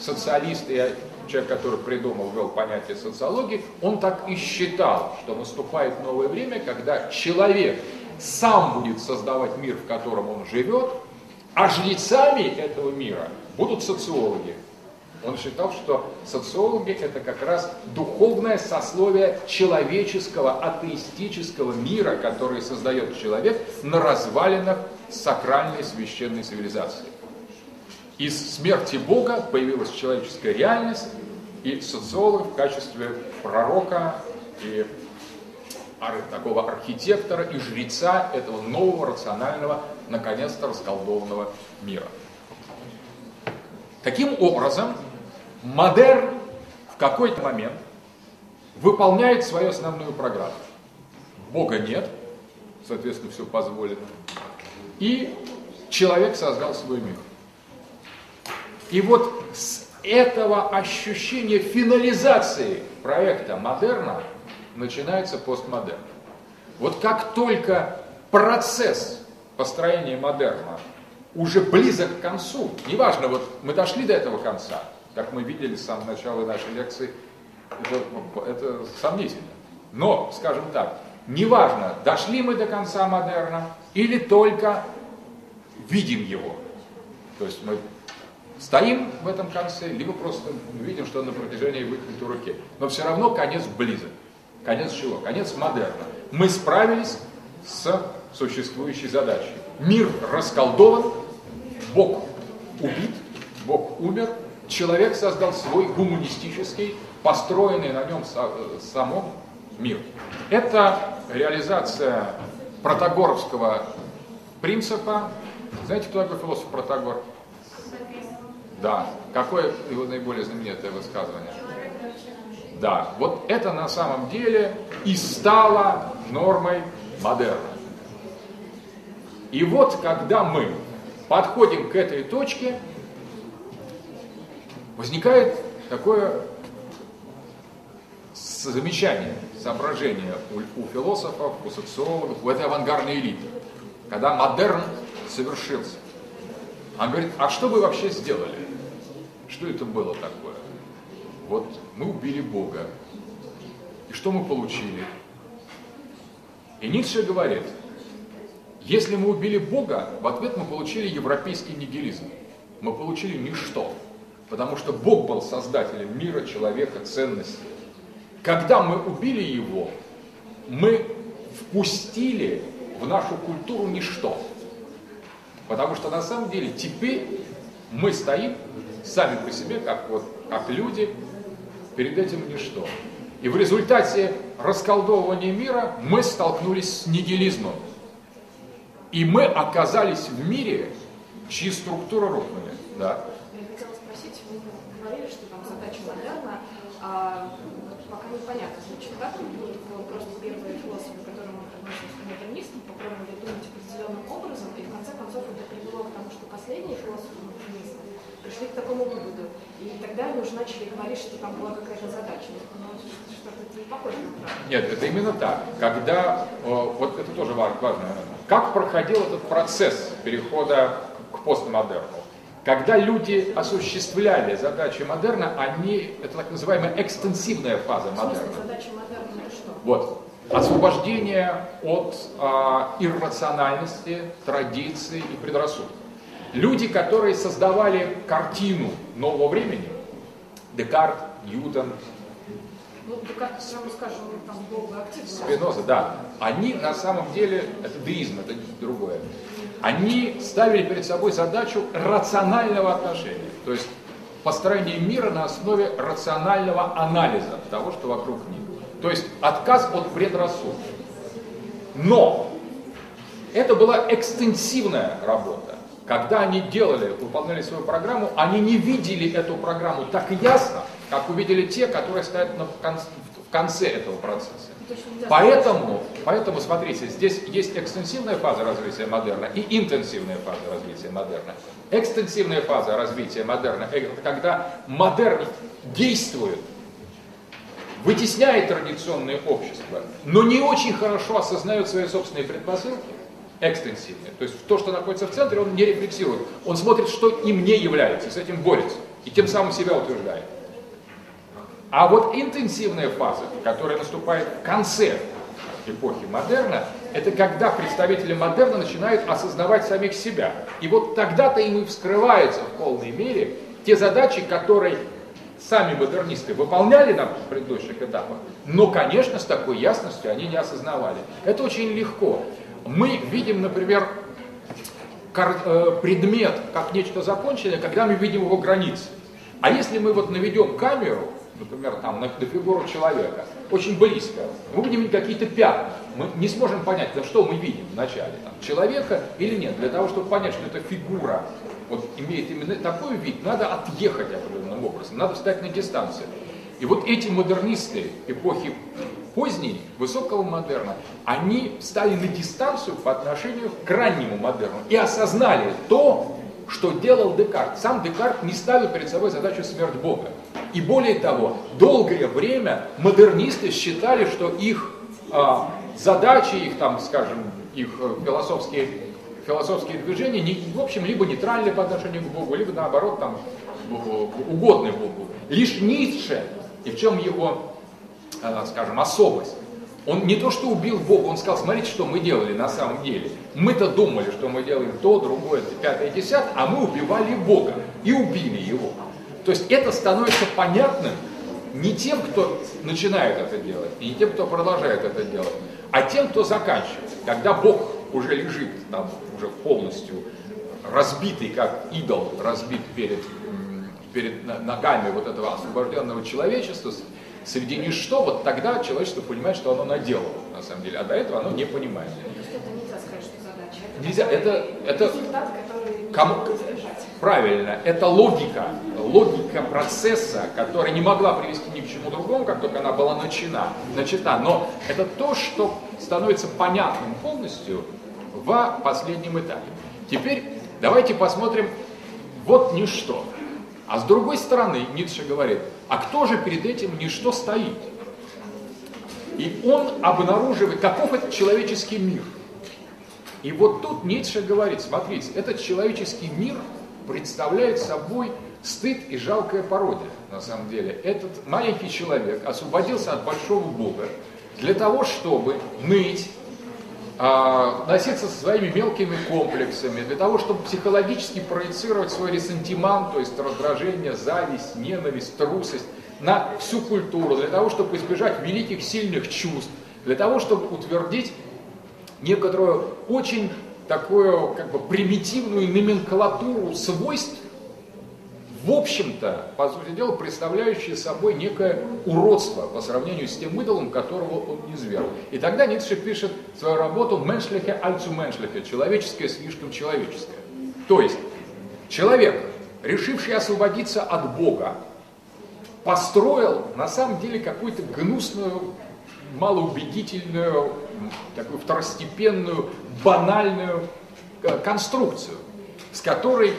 социалист и человек, который придумал, ввел понятие социологии, он так и считал, что наступает новое время, когда человек сам будет создавать мир, в котором он живет, а жрецами этого мира будут социологи. Он считал, что социологи это как раз духовное сословие человеческого, атеистического мира, который создает человек на развалинах сакральной священной цивилизации. Из смерти Бога появилась человеческая реальность, и социолог в качестве пророка и такого архитектора и жреца этого нового, рационального, наконец-то расколдованного мира. Таким образом, модерн в какой-то момент выполняет свою основную программу. Бога нет, соответственно, все позволено. И человек создал свой мир. И вот этого ощущения финализации проекта модерна начинается постмодерн. Вот как только процесс построения модерна уже близок к концу, неважно, вот мы дошли до этого конца, как мы видели с самого начала нашей лекции, это, это сомнительно. Но, скажем так, неважно, дошли мы до конца модерна или только видим его. То есть мы стоим в этом конце, либо просто видим, что на протяжении выкинутой руки. Но все равно конец близок. Конец чего? Конец модерна. Мы справились с существующей задачей. Мир расколдован, Бог убит, Бог умер, человек создал свой гуманистический, построенный на нем самом мир. Это реализация протагоровского принципа. Знаете, кто такой философ Протагор? Да. Какое его наиболее знаменитое высказывание? Да. Вот это на самом деле и стало нормой модерна. И вот когда мы подходим к этой точке, возникает такое замечание, соображение у, у философов, у социологов, у этой авангардной элиты, когда модерн совершился. Он говорит, а что вы вообще сделали? Что это было такое? Вот мы убили Бога. И что мы получили? И Ницше говорит, если мы убили Бога, в ответ мы получили европейский нигилизм. Мы получили ничто. Потому что Бог был создателем мира, человека, ценностей. Когда мы убили его, мы впустили в нашу культуру ничто. Потому что на самом деле теперь мы стоим сами по себе, как, вот, как люди, перед этим ничто. И в результате расколдовывания мира мы столкнулись с нигилизмом. И мы оказались в мире, чьи структуры рухнули. Да. Я хотела спросить, вы говорили, что там задача модерна, а, пока непонятно, значит, как просто первые философы, которым мы относимся к модернистам, попробовали думать определенным образом, и в конце концов это привело к тому, что последние философы модернисты пришли к такому выводу. И тогда они уже начали говорить, что там была какая-то задача. Нет, это именно так. Когда, вот это тоже важно, как проходил этот процесс перехода к постмодерну? Когда люди осуществляли задачи модерна, они, это так называемая экстенсивная фаза модерна. Задача модерна это что? Вот. Освобождение от а, иррациональности, традиций и предрассудков. Люди, которые создавали картину нового времени, Декарт, Ньютон, ну, Декарт, там активно. Спиноза, да. Они на самом деле, это деизм, это другое. Они ставили перед собой задачу рационального отношения. То есть построение мира на основе рационального анализа того, что вокруг них. То есть отказ от предрассудков. Но это была экстенсивная работа. Когда они делали, выполняли свою программу, они не видели эту программу так ясно, как увидели те, которые стоят на, в конце этого процесса. Поэтому, поэтому, смотрите, здесь есть экстенсивная фаза развития модерна и интенсивная фаза развития модерна. Экстенсивная фаза развития модерна – это когда модерн действует, вытесняет традиционное общество, но не очень хорошо осознает свои собственные предпосылки, экстенсивные. То есть то, что находится в центре, он не рефлексирует. Он смотрит, что им не является, с этим борется. И тем самым себя утверждает. А вот интенсивная фаза, которая наступает в конце эпохи модерна, это когда представители модерна начинают осознавать самих себя. И вот тогда-то им и вскрываются в полной мере те задачи, которые сами модернисты выполняли на предыдущих этапах, но, конечно, с такой ясностью они не осознавали. Это очень легко. Мы видим, например, э, предмет как нечто законченное, когда мы видим его границы. А если мы вот наведем камеру, например, там, на, фигуру человека, очень близко, мы будем какие-то пятна. Мы не сможем понять, да что мы видим вначале, там, человека или нет. Для того, чтобы понять, что эта фигура вот, имеет именно такой вид, надо отъехать определенным образом, надо встать на дистанцию. И вот эти модернисты эпохи поздней, высокого модерна, они стали на дистанцию по отношению к раннему модерну и осознали то, что делал Декарт. Сам Декарт не ставил перед собой задачу смерть Бога. И более того, долгое время модернисты считали, что их а, задачи, их там, скажем, их э, философские, философские движения, не, в общем, либо нейтральны по отношению к Богу, либо наоборот там угодны Богу. Лишь Ницше, и в чем его, э, скажем, особость, он не то что убил Бога, он сказал, смотрите, что мы делали на самом деле. Мы-то думали, что мы делаем то, другое, пятое, десятое, а мы убивали Бога и убили его. То есть это становится понятным не тем, кто начинает это делать, и не тем, кто продолжает это делать, а тем, кто заканчивает. Когда Бог уже лежит там, уже полностью разбитый, как идол, разбит перед, перед ногами вот этого освобожденного человечества, среди ничто, вот тогда человечество понимает, что оно наделало, на самом деле, а до этого оно не понимает. это нельзя сказать, что задача. Это это, это кому, правильно, это логика, логика процесса, которая не могла привести ни к чему другому, как только она была начата, начата. Но это то, что становится понятным полностью в последнем этапе. Теперь давайте посмотрим вот ничто. А с другой стороны, Ницше говорит, а кто же перед этим ничто стоит? И он обнаруживает, каков этот человеческий мир. И вот тут Ницше говорит, смотрите, этот человеческий мир представляет собой стыд и жалкое пародия, на самом деле. Этот маленький человек освободился от большого Бога для того, чтобы ныть, а, носиться со своими мелкими комплексами, для того, чтобы психологически проецировать свой ресентимент, то есть раздражение, зависть, ненависть, трусость на всю культуру, для того, чтобы избежать великих сильных чувств, для того, чтобы утвердить некоторую очень такую как бы примитивную номенклатуру свойств, в общем-то, по сути дела, представляющие собой некое уродство по сравнению с тем идолом, которого он не зверг. И тогда Ницше пишет свою работу «Меншлихе альцу меншлихе» – «Человеческое слишком человеческое». То есть, человек, решивший освободиться от Бога, построил на самом деле какую-то гнусную, малоубедительную, такую второстепенную, банальную э, конструкцию, с которой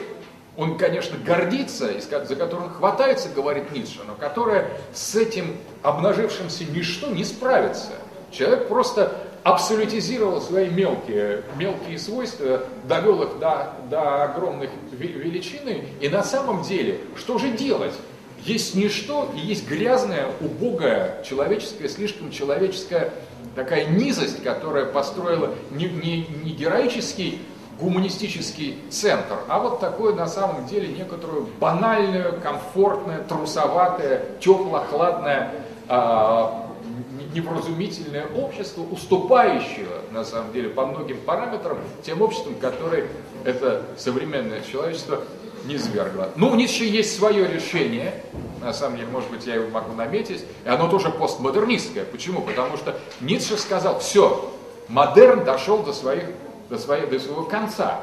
он, конечно, гордится, за которую он хватается, говорит Ницше, но которая с этим обнажившимся ничто не справится. Человек просто абсолютизировал свои мелкие, мелкие свойства, довел их до, до огромных величины, и на самом деле, что же делать? Есть ничто и есть грязная, убогая, человеческая, слишком человеческая такая низость, которая построила не, не, не героический гуманистический центр, а вот такое на самом деле некоторую банальную, комфортное, трусоватое, тепло-хладное, э, невразумительное общество, уступающее на самом деле по многим параметрам тем обществам, которые это современное человечество не свергло. Ну, у Ницше есть свое решение, на самом деле, может быть, я его могу наметить, и оно тоже постмодернистское. Почему? Потому что Ницше сказал, все, модерн дошел до, своих, до, своей, до своего конца.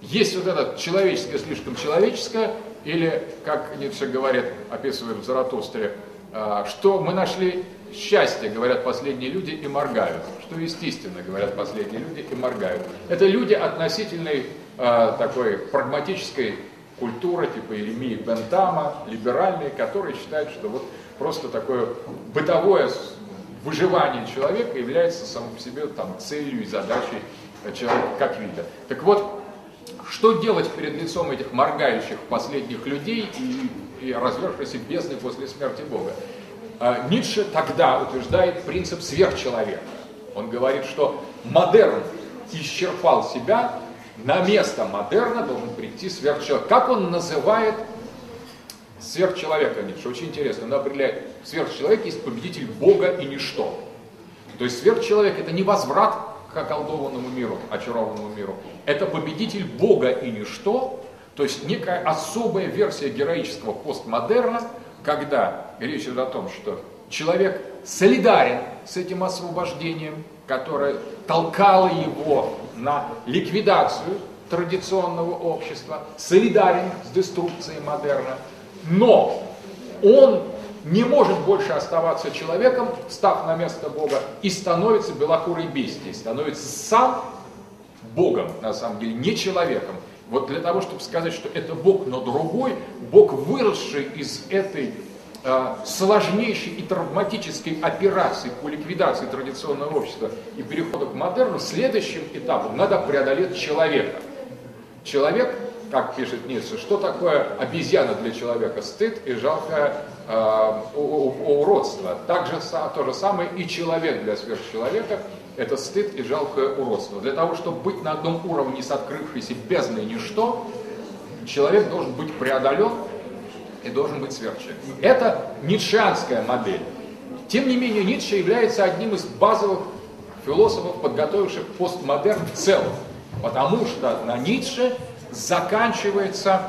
Есть вот это человеческое, слишком человеческое, или, как Ницше говорит, описывает в Заратустре, а, что мы нашли счастье, говорят последние люди, и моргают. Что естественно, говорят последние люди, и моргают. Это люди относительной а, такой прагматической культура типа Еремии Бентама, либеральные, которые считают, что вот просто такое бытовое выживание человека является самым по себе там, целью и задачей человека как вида. Так вот, что делать перед лицом этих моргающих последних людей и, и развершейся бездны после смерти Бога? А, Ницше тогда утверждает принцип сверхчеловека. Он говорит, что модерн исчерпал себя, на место модерна должен прийти сверхчеловек. Как он называет сверхчеловека Ницше? Очень интересно. Он определяет, сверхчеловек есть победитель Бога и ничто. То есть сверхчеловек это не возврат к околдованному миру, очарованному миру. Это победитель Бога и ничто, то есть некая особая версия героического постмодерна, когда речь идет о том, что человек солидарен с этим освобождением, которое толкало его на ликвидацию традиционного общества, солидарен с деструкцией модерна, но он не может больше оставаться человеком, став на место Бога, и становится белокурой бестией, становится сам Богом, на самом деле, не человеком. Вот для того, чтобы сказать, что это Бог, но другой, Бог, выросший из этой сложнейшей и травматической операции по ликвидации традиционного общества и перехода к модерну, следующим этапом надо преодолеть человека. Человек, как пишет Ницше, что такое обезьяна для человека? Стыд и жалкое э, уродство. Также то же самое и человек для сверхчеловека – это стыд и жалкое уродство. Для того, чтобы быть на одном уровне с открывшейся бездной ничто, человек должен быть преодолен и должен быть сверхчеловеком. Это ницшеанская модель. Тем не менее, Ницше является одним из базовых философов, подготовивших постмодерн в целом. Потому что на Ницше заканчивается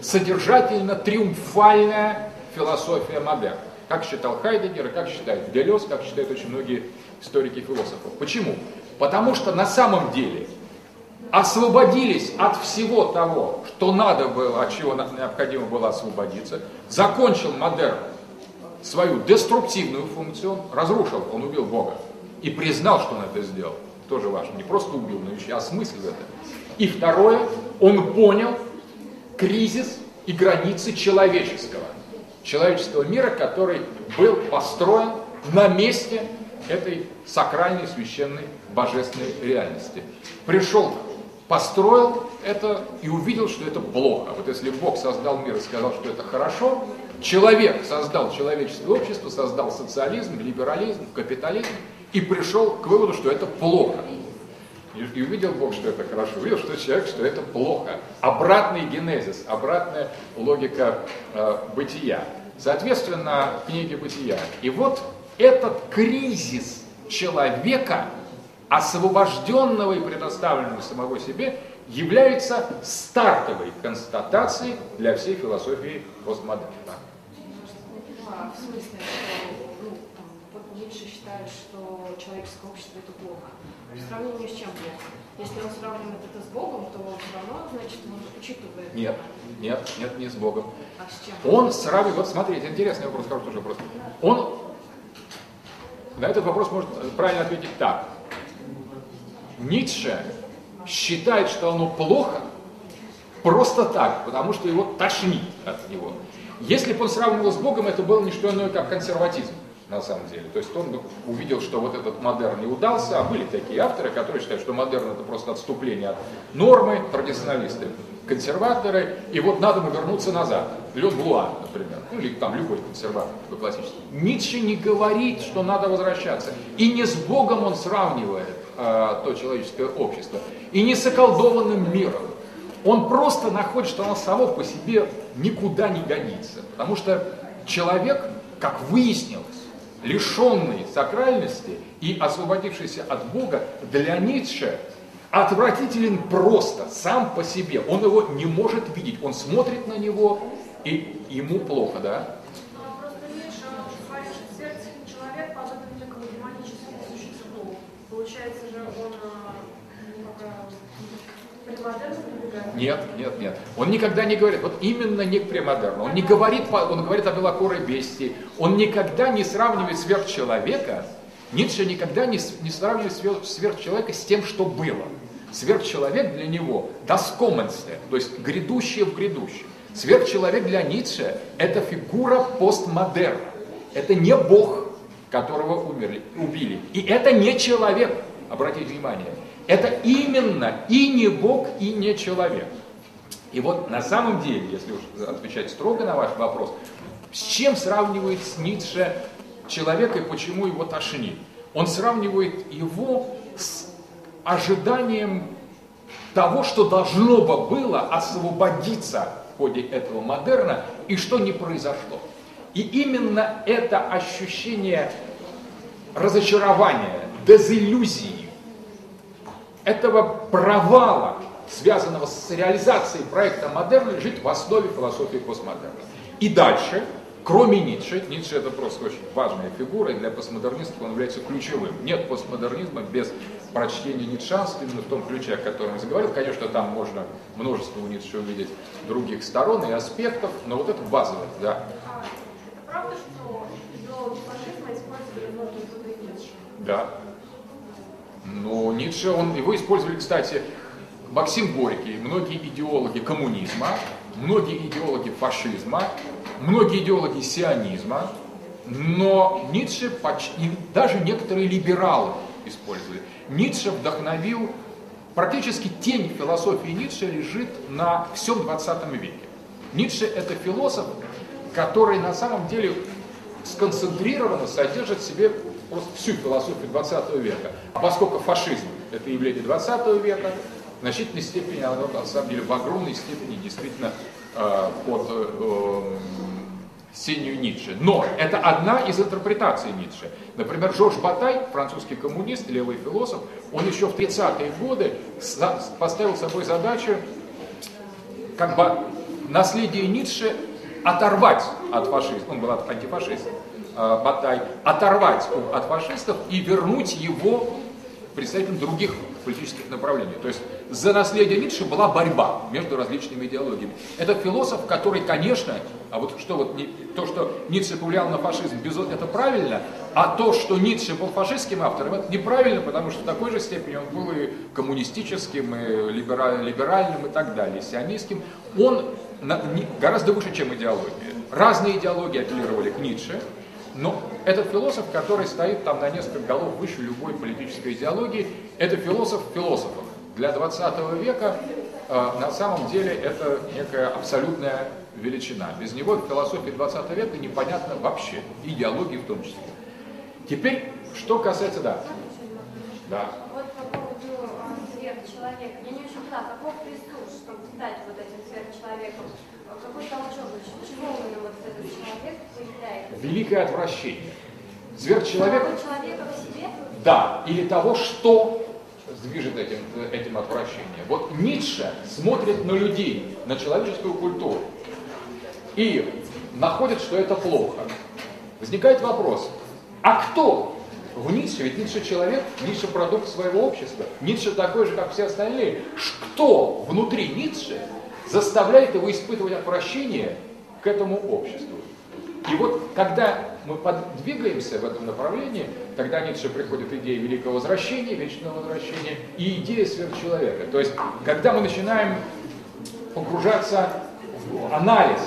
содержательно триумфальная философия модерна. Как считал Хайдегер и как считает Делес, как считают очень многие историки философов. Почему? Потому что на самом деле освободились от всего того, что надо было, от чего необходимо было освободиться, закончил модерн свою деструктивную функцию, разрушил, он убил Бога и признал, что он это сделал. Тоже важно, не просто убил, но еще осмыслил это. И второе, он понял кризис и границы человеческого, человеческого мира, который был построен на месте этой сакральной, священной, божественной реальности. Пришел, построил это и увидел, что это плохо. Вот если Бог создал мир и сказал, что это хорошо, человек создал человеческое общество, создал социализм, либерализм, капитализм и пришел к выводу, что это плохо. И, увидел Бог, что это хорошо, увидел, что человек, что это плохо. Обратный генезис, обратная логика э, бытия. Соответственно, книги бытия. И вот этот кризис человека, освобожденного и предоставленного самого себе, является стартовой констатацией для всей философии постмодерна. А, в смысле, что ну, там, вот Ницше считает, что человеческое общество это плохо. В сравнении с чем плохо? Если он сравнивает это с Богом, то все равно, значит, он учитывает. Нет, нет, нет, не с Богом. А с чем? Он сравнивает, вот смотрите, интересный вопрос, хороший вопрос. Он на этот вопрос можно правильно ответить так. Ницше считает, что оно плохо просто так, потому что его тошнит от него. Если бы он сравнивал с Богом, это было не что иное, как консерватизм на самом деле. То есть он увидел, что вот этот модерн не удался, а были такие авторы, которые считают, что модерн это просто отступление от нормы, традиционалисты, консерваторы, и вот надо ему вернуться назад. Лен Блуа, например, ну или там любой консерватор такой классический. Ницше не говорит, что надо возвращаться. И не с Богом он сравнивает э, то человеческое общество, и не с околдованным миром. Он просто находит, что оно само по себе никуда не годится. Потому что человек, как выяснилось, лишенный сакральности и освободившийся от Бога, для Ницше отвратителен просто, сам по себе. Он его не может видеть. Он смотрит на него, и ему плохо, да? Получается же он нет, нет, нет. Он никогда не говорит, вот именно не к премодерну. Он не говорит, он говорит о белокурой бестии. Он никогда не сравнивает сверхчеловека, Ницше никогда не, не сравнивает сверхчеловека с тем, что было. Сверхчеловек для него – доскоменстве, то есть грядущее в грядущем. Сверхчеловек для Ницше – это фигура постмодерна. Это не Бог, которого умерли, убили. И это не человек, обратите внимание. Это именно и не Бог, и не человек. И вот на самом деле, если уж отвечать строго на ваш вопрос, с чем сравнивает Ницше человека и почему его тошнит? Он сравнивает его с ожиданием того, что должно бы было освободиться в ходе этого модерна и что не произошло. И именно это ощущение разочарования, дезиллюзии, этого провала, связанного с реализацией проекта модерна, лежит в основе философии постмодерна. И дальше Кроме Ницше, Ницше это просто очень важная фигура, и для постмодернистов он является ключевым. Нет постмодернизма без прочтения ницшанства, именно в том ключе, о котором я заговорил. Конечно, там можно множество у Ницше увидеть других сторон и аспектов, но вот это базовое, да. Правда, что идеологи фашизма использовали Ницше? Да. Но Ницше, он, его использовали, кстати, Максим Горький, многие идеологи коммунизма, многие идеологи фашизма, многие идеологи сионизма, но Ницше, почти, даже некоторые либералы использовали. Ницше вдохновил, практически тень философии Ницше лежит на всем 20 веке. Ницше это философ, который на самом деле сконцентрированно содержит в себе просто всю философию 20 века. А поскольку фашизм – это явление 20 века, в значительной степени оно, на самом деле, в огромной степени действительно э, под э, сенью Ницше. Но это одна из интерпретаций Ницше. Например, Жорж Батай, французский коммунист, левый философ, он еще в 30-е годы поставил собой задачу как бы наследие Ницше оторвать от фашистов, он был антифашист, э, Батай, оторвать от фашистов и вернуть его представителям других политических направлений. То есть за наследие Ницше была борьба между различными идеологиями. Это философ, который, конечно, а вот что вот то, что Ницше повлиял на фашизм, это правильно, а то, что Ницше был фашистским автором, это неправильно, потому что в такой же степени он был и коммунистическим, и либеральным, и так далее, сионистским. Он гораздо выше, чем идеология. Разные идеологии апеллировали к Ницше, но этот философ, который стоит там на несколько голов выше любой политической идеологии, это философ философов. Для 20 века э, на самом деле это некая абсолютная величина. Без него в философии 20 века непонятно вообще, идеологии в том числе. Теперь, что касается, да. Да. Вот по поводу сверхчеловека. Я не очень поняла, каков стать вот этим сверхчеловеком? Какой толчок? Почему именно вот этот человек появляется? Великое отвращение. Сверхчеловек... человека в себе? Да, или того, что движет этим, этим отвращением. Вот Ницше смотрит на людей, на человеческую культуру и находит, что это плохо. Возникает вопрос, а кто в Ницше, ведь Ницше человек, Ницше продукт своего общества, Ницше такой же, как все остальные. Кто внутри Ницше заставляет его испытывать отвращение к этому обществу? И вот когда мы подвигаемся в этом направлении, тогда Ницше приходит идея великого возвращения, вечного возвращения и идея сверхчеловека. То есть, когда мы начинаем погружаться в анализ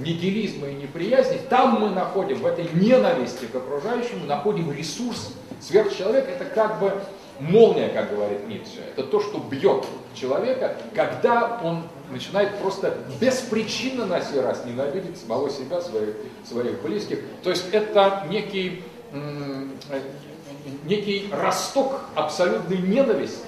нигилизма и неприязни, там мы находим, в этой ненависти к окружающему, находим ресурс. Сверхчеловек это как бы молния, как говорит Ницше. Это то, что бьет человека, когда он начинает просто беспричинно на сей раз ненавидеть самого себя, своих, своих близких. То есть это некий, некий росток абсолютной ненависти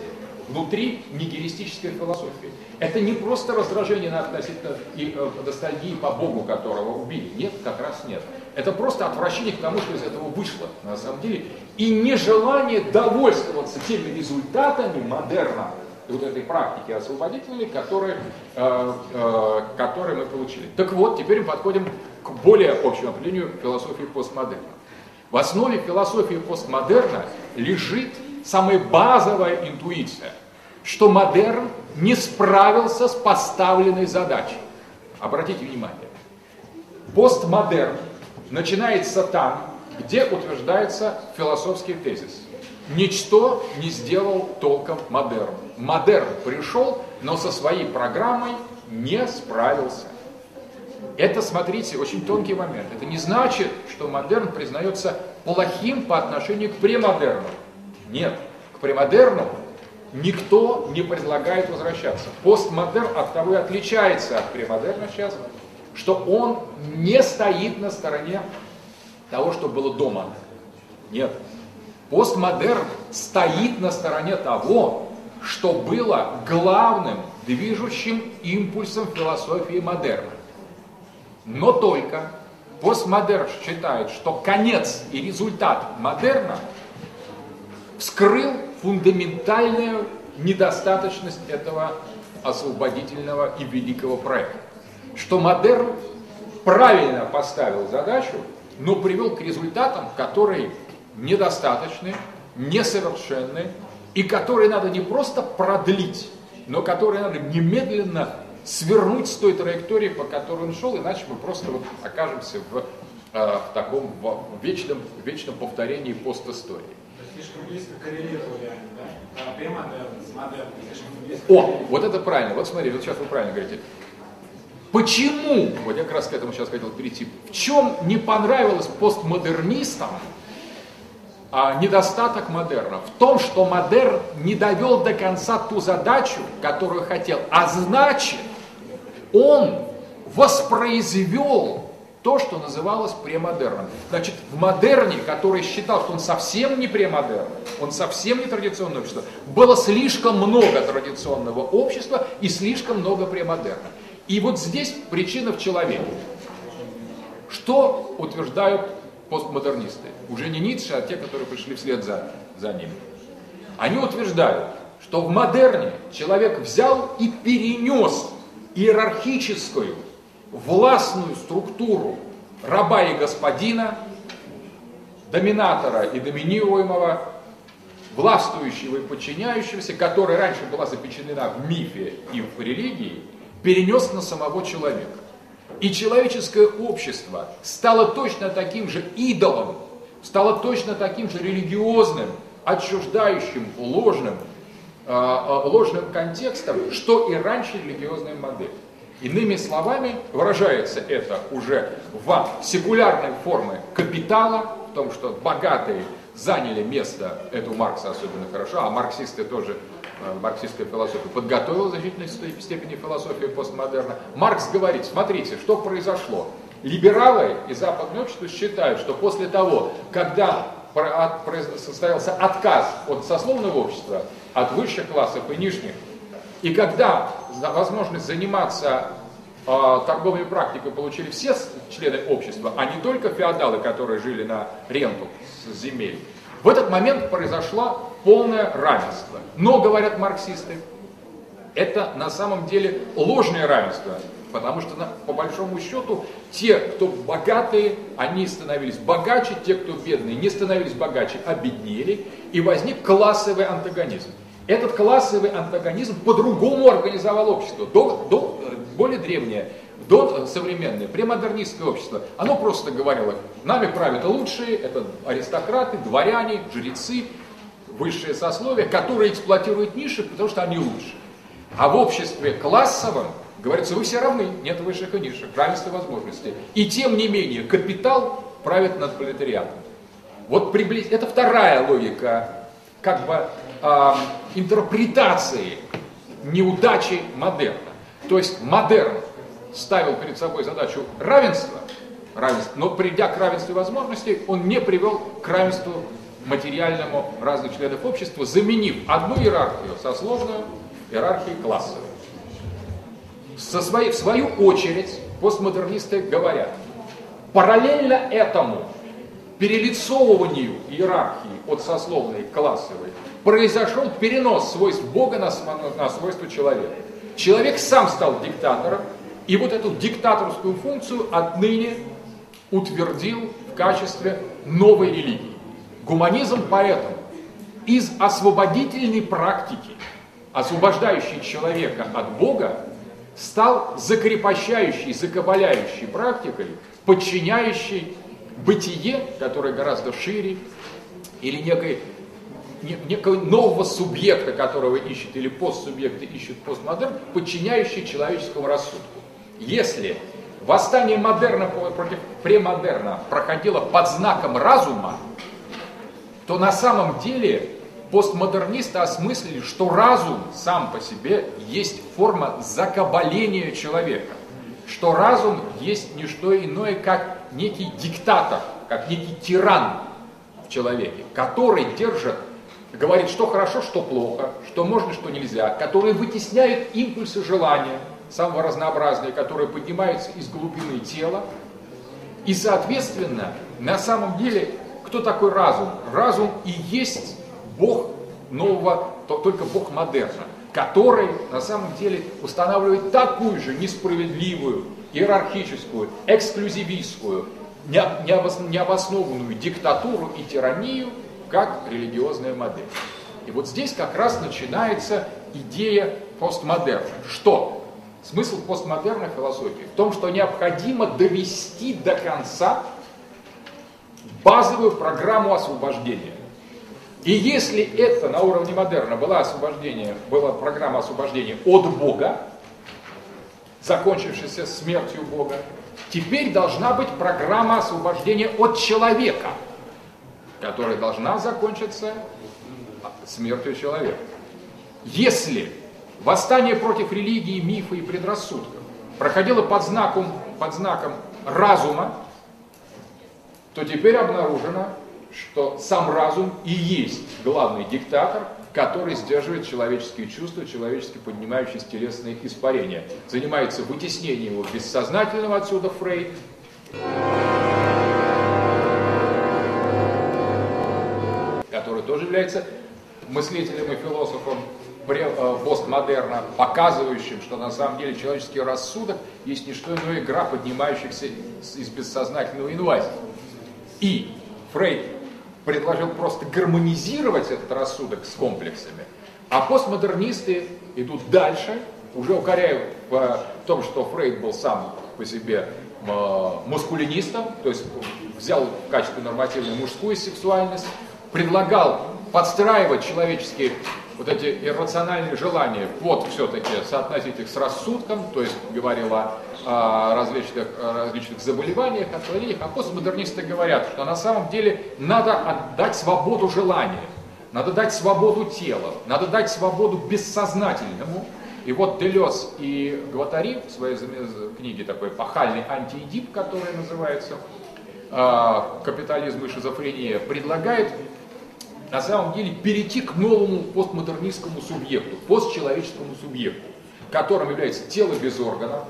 внутри нигилистической философии. Это не просто раздражение относительно и, э, ностальгии по Богу, которого убили. Нет, как раз нет. Это просто отвращение к тому, что из этого вышло на самом деле. И нежелание довольствоваться теми результатами модерна, вот этой практики освободительной, которые, э, э, которые мы получили. Так вот, теперь мы подходим к более общему определению философии постмодерна. В основе философии постмодерна лежит самая базовая интуиция, что модерн не справился с поставленной задачей. Обратите внимание, постмодерн начинается там, где утверждается философский тезис. Ничто не сделал толком модерн. Модерн пришел, но со своей программой не справился. Это, смотрите, очень тонкий момент. Это не значит, что модерн признается плохим по отношению к премодерну. Нет, к премодерну никто не предлагает возвращаться. Постмодерн от того и отличается от премодерна сейчас, что он не стоит на стороне того, что было до модерна. Нет. Постмодерн стоит на стороне того, что было главным движущим импульсом философии модерна. Но только постмодерн считает, что конец и результат модерна вскрыл фундаментальную недостаточность этого освободительного и великого проекта. Что модерн правильно поставил задачу, но привел к результатам, которые недостаточны, несовершенны, и которые надо не просто продлить, но которые надо немедленно свернуть с той траектории, по которой он шел, иначе мы просто вот окажемся в, э, в таком в вечном, вечном повторении постистории. Близко коррелировали они, да? Премодерн с модерном. О, вот это правильно. Вот смотри, вот сейчас вы правильно говорите. Почему, вот я как раз к этому сейчас хотел перейти, в чем не понравилось постмодернистам а, недостаток модерна? В том, что модерн не довел до конца ту задачу, которую хотел, а значит, он воспроизвел то, что называлось премодерном. Значит, в модерне, который считал, что он совсем не премодерн, он совсем не традиционное общество, было слишком много традиционного общества и слишком много премодерна. И вот здесь причина в человеке. Что утверждают постмодернисты? Уже не Ницше, а те, которые пришли вслед за, за ним. Они утверждают, что в модерне человек взял и перенес иерархическую властную структуру раба и господина, доминатора и доминируемого, властвующего и подчиняющегося, которая раньше была запечатлена в мифе и в религии, перенес на самого человека. И человеческое общество стало точно таким же идолом, стало точно таким же религиозным, отчуждающим, ложным, э, ложным контекстом, что и раньше религиозная модель. Иными словами, выражается это уже в секулярной форме капитала, в том, что богатые заняли место, это у Маркса особенно хорошо, а марксисты тоже, э, марксистская философия подготовила в значительной степени философию постмодерна. Маркс говорит, смотрите, что произошло. Либералы и западное общество считают, что после того, когда состоялся отказ от сословного общества, от высших классов и нижних, и когда возможность заниматься э, практикой получили все члены общества, а не только феодалы, которые жили на ренту с земель, в этот момент произошло полное равенство. Но, говорят марксисты, это на самом деле ложное равенство, потому что по большому счету те, кто богатые, они становились богаче, те, кто бедные, не становились богаче, а беднели, и возник классовый антагонизм. Этот классовый антагонизм по-другому организовал общество. До, до, более древнее, до современное, премодернистское общество, оно просто говорило, нами правят лучшие, это аристократы, дворяне, жрецы, высшее сословие, которые эксплуатируют ниши, потому что они лучше. А в обществе классовом говорится, вы все равны, нет высших и низших, равенство возможностей. И тем не менее, капитал правит над пролетариатом. Вот приблиз... это вторая логика как бы интерпретации неудачи модерна. То есть модерн ставил перед собой задачу равенства, равенства, но придя к равенству возможностей, он не привел к равенству материальному разных членов общества, заменив одну иерархию сословную иерархией классовой. Со своей, в свою очередь постмодернисты говорят, параллельно этому перелицовыванию иерархии от сословной к классовой произошел перенос свойств Бога на, на свойства человека. Человек сам стал диктатором, и вот эту диктаторскую функцию отныне утвердил в качестве новой религии. Гуманизм поэтому из освободительной практики, освобождающей человека от Бога, стал закрепощающей, закабаляющей практикой, подчиняющей бытие, которое гораздо шире, или некой некого нового субъекта, которого ищет, или постсубъекты ищут постмодерн, подчиняющий человеческому рассудку. Если восстание модерна против премодерна проходило под знаком разума, то на самом деле постмодернисты осмыслили, что разум сам по себе есть форма закабаления человека, что разум есть не что иное, как некий диктатор, как некий тиран в человеке, который держит говорит, что хорошо, что плохо, что можно, что нельзя, которые вытесняют импульсы желания, самого разнообразные, которые поднимаются из глубины тела. И, соответственно, на самом деле, кто такой разум? Разум и есть Бог нового, только Бог модерна, который на самом деле устанавливает такую же несправедливую, иерархическую, эксклюзивистскую, необоснованную диктатуру и тиранию, как религиозная модель. И вот здесь как раз начинается идея постмодерна. Что? Смысл постмодерной философии в том, что необходимо довести до конца базовую программу освобождения. И если это на уровне модерна было освобождение, была программа освобождения от Бога, закончившаяся смертью Бога, теперь должна быть программа освобождения от человека, которая должна закончиться смертью человека. Если восстание против религии, мифа и предрассудков проходило под знаком, под знаком разума, то теперь обнаружено, что сам разум и есть главный диктатор, который сдерживает человеческие чувства, человечески поднимающиеся телесные испарения. Занимается вытеснением его бессознательного, отсюда Фрейд. Который тоже является мыслителем и философом э, постмодерна, показывающим, что на самом деле человеческий рассудок есть не что иное игра поднимающихся из бессознательного инвазии. И Фрейд предложил просто гармонизировать этот рассудок с комплексами, а постмодернисты идут дальше, уже укоряют в том, что Фрейд был сам по себе э, мускулинистом, то есть взял в качестве нормативной мужскую сексуальность, предлагал подстраивать человеческие вот эти иррациональные желания под все-таки соотносить их с рассудком, то есть говорил о, о различных, различных заболеваниях, отклонениях, а постмодернисты говорят, что на самом деле надо отдать свободу желания, надо дать свободу тела, надо дать свободу бессознательному. И вот Делес и Гватари в своей книге такой эпохальный антиэдип, который называется а, «Капитализм и шизофрения», предлагает на самом деле перейти к новому постмодернистскому субъекту, постчеловеческому субъекту, которым является тело без органов,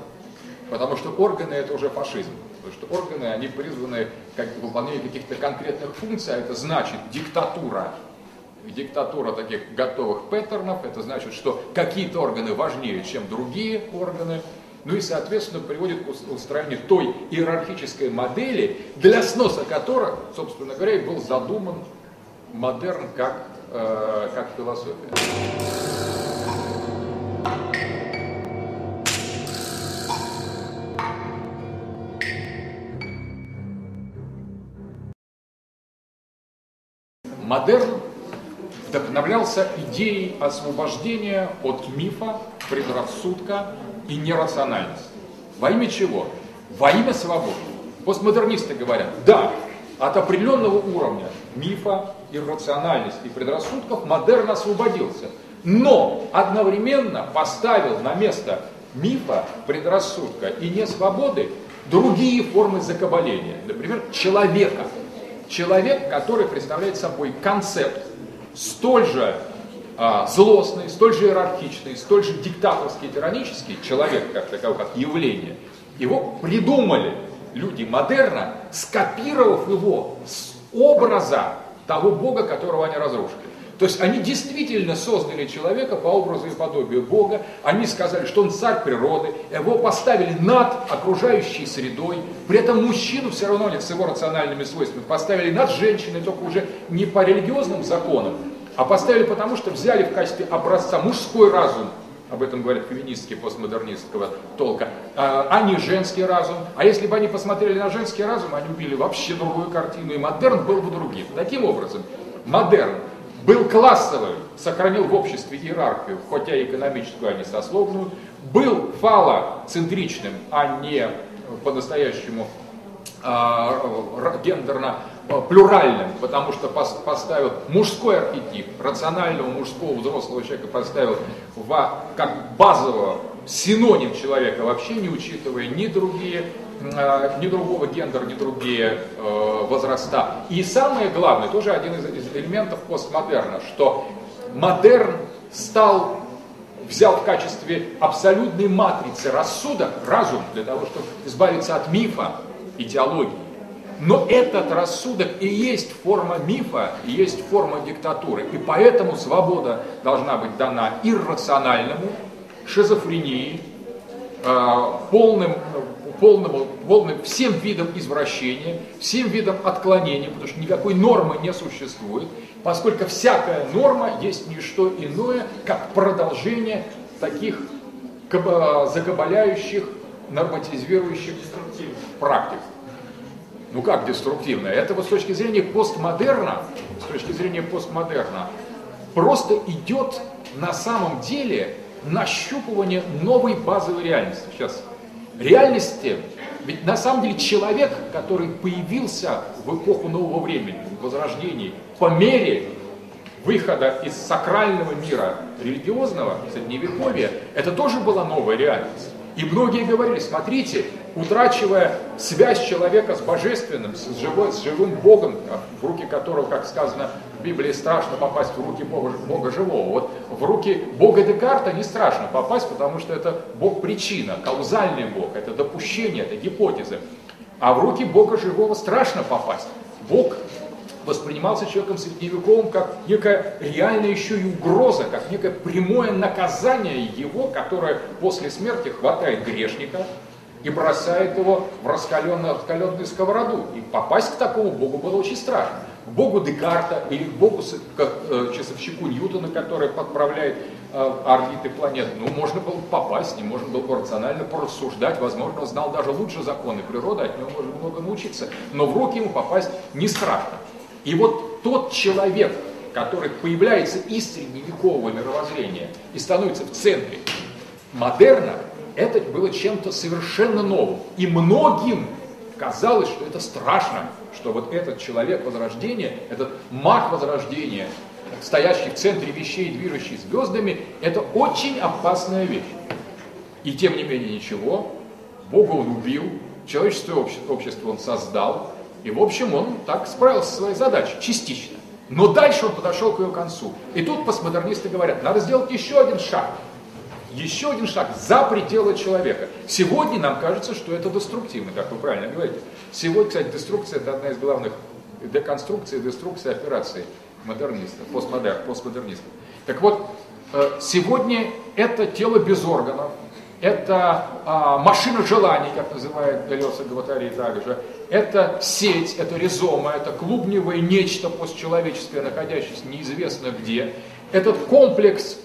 потому что органы это уже фашизм. Потому что органы, они призваны как выполнение каких-то конкретных функций, а это значит диктатура диктатура таких готовых паттернов, это значит, что какие-то органы важнее, чем другие органы, ну и, соответственно, приводит к устроению той иерархической модели, для сноса которой, собственно говоря, и был задуман модерн как, э, как философия. Модерн вдохновлялся идеей освобождения от мифа, предрассудка и нерациональности. Во имя чего? Во имя свободы. Постмодернисты говорят, да, от определенного уровня мифа, иррациональности и предрассудков модерн освободился. Но одновременно поставил на место мифа, предрассудка и несвободы другие формы закабаления. Например, человека. Человек, который представляет собой концепт столь же а, злостный, столь же иерархичный, столь же диктаторский, тиранический человек, как таковой, как явление, его придумали люди модерна, скопировав его с образа того Бога, которого они разрушили. То есть они действительно создали человека по образу и подобию Бога, они сказали, что он царь природы, его поставили над окружающей средой, при этом мужчину все равно они с его рациональными свойствами поставили над женщиной, только уже не по религиозным законам, а поставили потому, что взяли в качестве образца мужской разум, об этом говорят феминистки постмодернистского толка, а, не женский разум. А если бы они посмотрели на женский разум, они убили вообще другую картину, и модерн был бы другим. Таким образом, модерн был классовым, сохранил в обществе иерархию, хотя и экономическую, а не сословную, был фалоцентричным, а не по-настоящему э, гендерно плюральным, потому что поставил мужской архетип, рационального мужского взрослого человека поставил в, как базового синоним человека, вообще не учитывая ни другие, э, ни другого гендера, ни другие э, возраста. И самое главное, тоже один из, из элементов постмодерна, что модерн стал взял в качестве абсолютной матрицы рассудок, разум, для того, чтобы избавиться от мифа, идеологии. Но этот рассудок и есть форма мифа, и есть форма диктатуры. И поэтому свобода должна быть дана иррациональному, шизофрении, э, полным, полному, полным всем видам извращения, всем видам отклонения, потому что никакой нормы не существует, поскольку всякая норма есть не что иное, как продолжение таких закабаляющих, норматизирующих практик. Ну как деструктивная? Это вот с точки зрения постмодерна, с точки зрения постмодерна, просто идет на самом деле нащупывание новой базовой реальности. Сейчас реальности, ведь на самом деле человек, который появился в эпоху нового времени, возрождений, по мере выхода из сакрального мира религиозного, средневековья, это тоже была новая реальность. И многие говорили, смотрите, утрачивая связь человека с божественным, с, живой, с живым Богом, в руки которого, как сказано в Библии, страшно попасть в руки Бога, Бога живого. Вот в руки Бога Декарта не страшно попасть, потому что это Бог причина, каузальный Бог, это допущение, это гипотезы. А в руки Бога живого страшно попасть. Бог воспринимался человеком средневековым как некая реальная еще и угроза, как некое прямое наказание его, которое после смерти хватает грешника и бросает его в раскаленную, раскаленную сковороду. И попасть к такому Богу было очень страшно. К Богу Декарта или к Богу, как э, часовщику Ньютона, который подправляет э, орбиты планет, ну, можно было попасть, не можно было рационально порассуждать, возможно, он знал даже лучше законы природы, от него можно много научиться, но в руки ему попасть не страшно. И вот тот человек, который появляется из средневекового мировоззрения и становится в центре модерна, это было чем-то совершенно новым. И многим казалось, что это страшно, что вот этот человек Возрождения, этот маг Возрождения, стоящий в центре вещей, движущий звездами, это очень опасная вещь. И тем не менее ничего, Бога он убил, человеческое общество, он создал, и, в общем, он так справился со своей задачей, частично. Но дальше он подошел к ее концу. И тут постмодернисты говорят, надо сделать еще один шаг. Еще один шаг за пределы человека. Сегодня нам кажется, что это деструктивно, как вы правильно говорите. Сегодня, кстати, деструкция – это одна из главных деконструкций деструкции операций модернистов, постмодер, постмодернистов. Так вот, э, сегодня это тело без органов, это а, машина желаний, как называет Делеса Гватари также, это сеть, это ризома, это клубневое нечто постчеловеческое, находящееся неизвестно где. Этот комплекс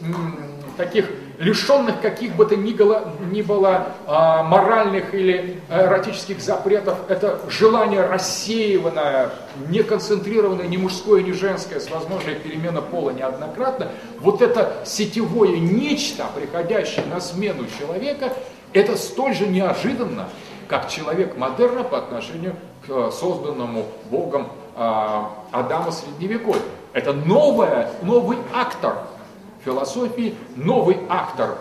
таких лишенных каких бы то ни было, ни было а, моральных или эротических запретов, это желание рассеиванное, не концентрированное, ни мужское, ни женское, с возможной переменой пола неоднократно, вот это сетевое нечто, приходящее на смену человека, это столь же неожиданно, как человек модерна по отношению к э, созданному Богом а, Адама Средневековья. Это новое, новый актор философии, новый актор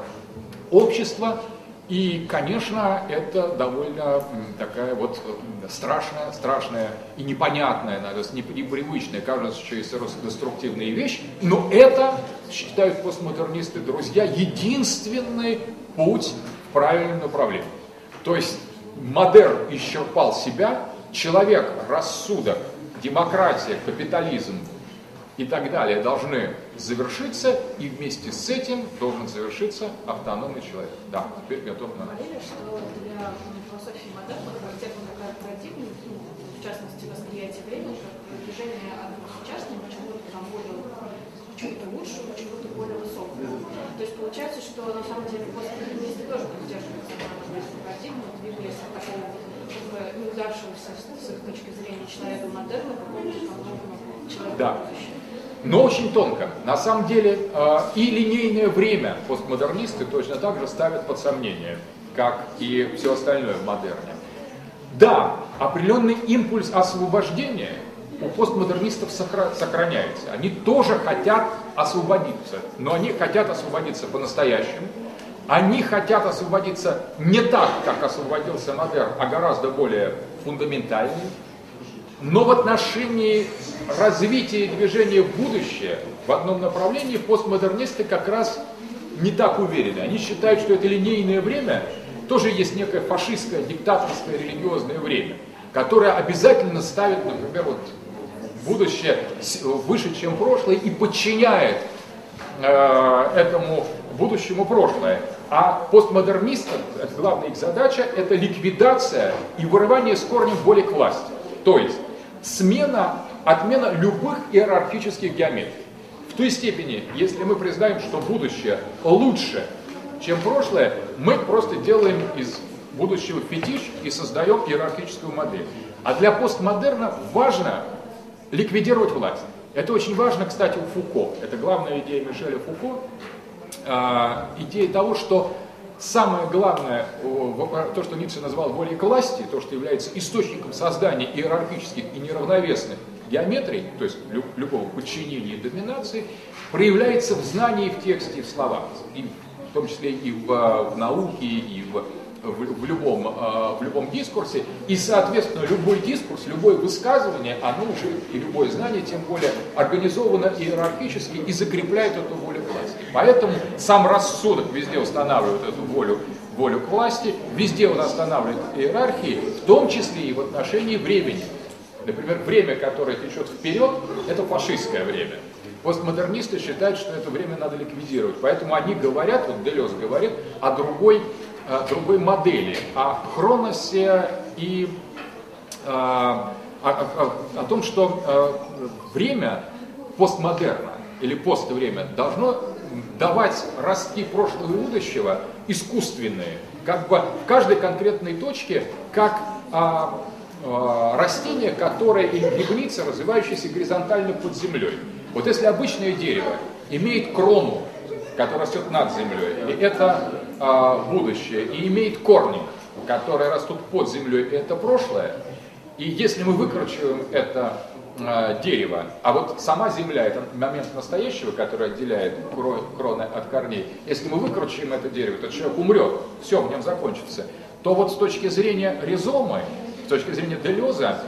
общества, и, конечно, это довольно такая вот страшная, страшная и непонятная, наверное, непривычная, кажется, что есть деструктивная вещь, но это, считают постмодернисты, друзья, единственный путь в правильном направлении. То есть модерн исчерпал себя, человек, рассудок, демократия, капитализм и так далее должны завершиться, и вместе с этим должен завершиться автономный человек. Да, теперь готов на... Говорили, что для философии модерна характерна такая парадигма, ну, в частности, восприятие времени, как движение от к чему-то там более чему-то лучшему, чему-то более высокому. То есть получается, что на самом деле постмодернисты тоже поддерживают эту парадигму, двигались от такого как бы неудавшегося с их точки зрения человека модерна к какому-то человеку да. будущего но очень тонко. На самом деле э, и линейное время постмодернисты точно так же ставят под сомнение, как и все остальное в модерне. Да, определенный импульс освобождения у постмодернистов сохраняется. Они тоже хотят освободиться, но они хотят освободиться по-настоящему. Они хотят освободиться не так, как освободился модерн, а гораздо более фундаментальнее, но в отношении развития движения в будущее в одном направлении постмодернисты как раз не так уверены. Они считают, что это линейное время тоже есть некое фашистское, диктаторское, религиозное время, которое обязательно ставит, например, вот будущее выше, чем прошлое и подчиняет э, этому будущему прошлое. А постмодернистам, это главная их задача, это ликвидация и вырывание с корнем воли к власти. То есть смена, отмена любых иерархических геометрий. В той степени, если мы признаем, что будущее лучше, чем прошлое, мы просто делаем из будущего фетиш и создаем иерархическую модель. А для постмодерна важно ликвидировать власть. Это очень важно, кстати, у Фуко. Это главная идея Мишеля Фуко. А, идея того, что самое главное, то, что Ницше назвал волей к власти, то, что является источником создания иерархических и неравновесных геометрий, то есть любого подчинения и доминации, проявляется в знании, в тексте в словах. И в том числе и в, в науке, и в в, в, любом, э, в любом дискурсе, и, соответственно, любой дискурс, любое высказывание, оно уже, и любое знание, тем более, организовано иерархически и закрепляет эту волю власти. Поэтому сам рассудок везде устанавливает эту волю, волю к власти, везде он останавливает иерархии, в том числе и в отношении времени. Например, время, которое течет вперед, это фашистское время. Постмодернисты считают, что это время надо ликвидировать. Поэтому они говорят, вот Делес говорит, о другой Э, другой модели, о хроносе и э, о, о, о том, что э, время постмодерна или поствремя должно давать ростки прошлого и будущего искусственные, как бы в каждой конкретной точке, как а, а, растение, которое грибница, развивающаяся горизонтально под землей. Вот если обычное дерево имеет крону, которая растет над землей, и это а, будущее, и имеет корни, которые растут под землей, и это прошлое. И если мы выкручиваем это а, дерево, а вот сама земля, это момент настоящего, который отделяет кроны от корней, если мы выкручиваем это дерево, то человек умрет, все в нем закончится, то вот с точки зрения ризомы, с точки зрения Делеза,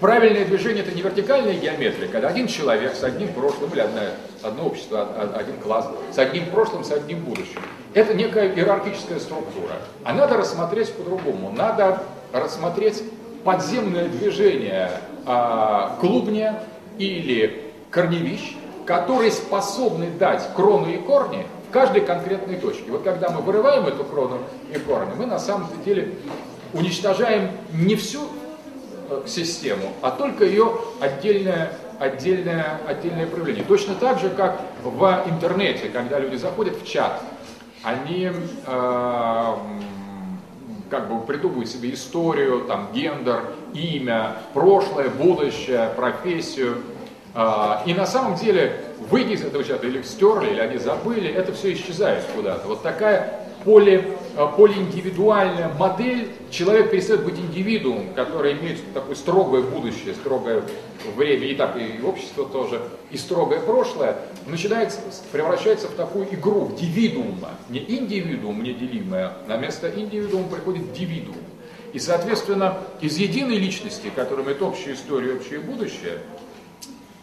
Правильное движение это не вертикальная геометрия, когда один человек с одним прошлым, или одно, одно общество, один класс, с одним прошлым, с одним будущим. Это некая иерархическая структура. А надо рассмотреть по-другому. Надо рассмотреть подземное движение а, клубня или корневищ, которые способны дать крону и корни в каждой конкретной точке. Вот когда мы вырываем эту крону и корни, мы на самом деле уничтожаем не всю Э, систему, а только ее отдельное, отдельное, отдельное проявление. Точно так же, как в интернете, когда люди заходят в чат, они э, как бы придумывают себе историю, там, гендер, имя, прошлое, будущее, профессию. Э, и на самом деле, выйдя из этого чата, или стерли, или они забыли, это все исчезает куда-то. Вот такая поле, э, полииндивидуальная модель, человек перестает быть индивидуумом, который имеет такое строгое будущее, строгое время, и так и общество тоже, и строгое прошлое, начинает, превращается в такую игру дивидуума, не индивидуум неделимое, на место индивидуума приходит дивидуум. И, соответственно, из единой личности, которая имеет общую историю, общее будущее,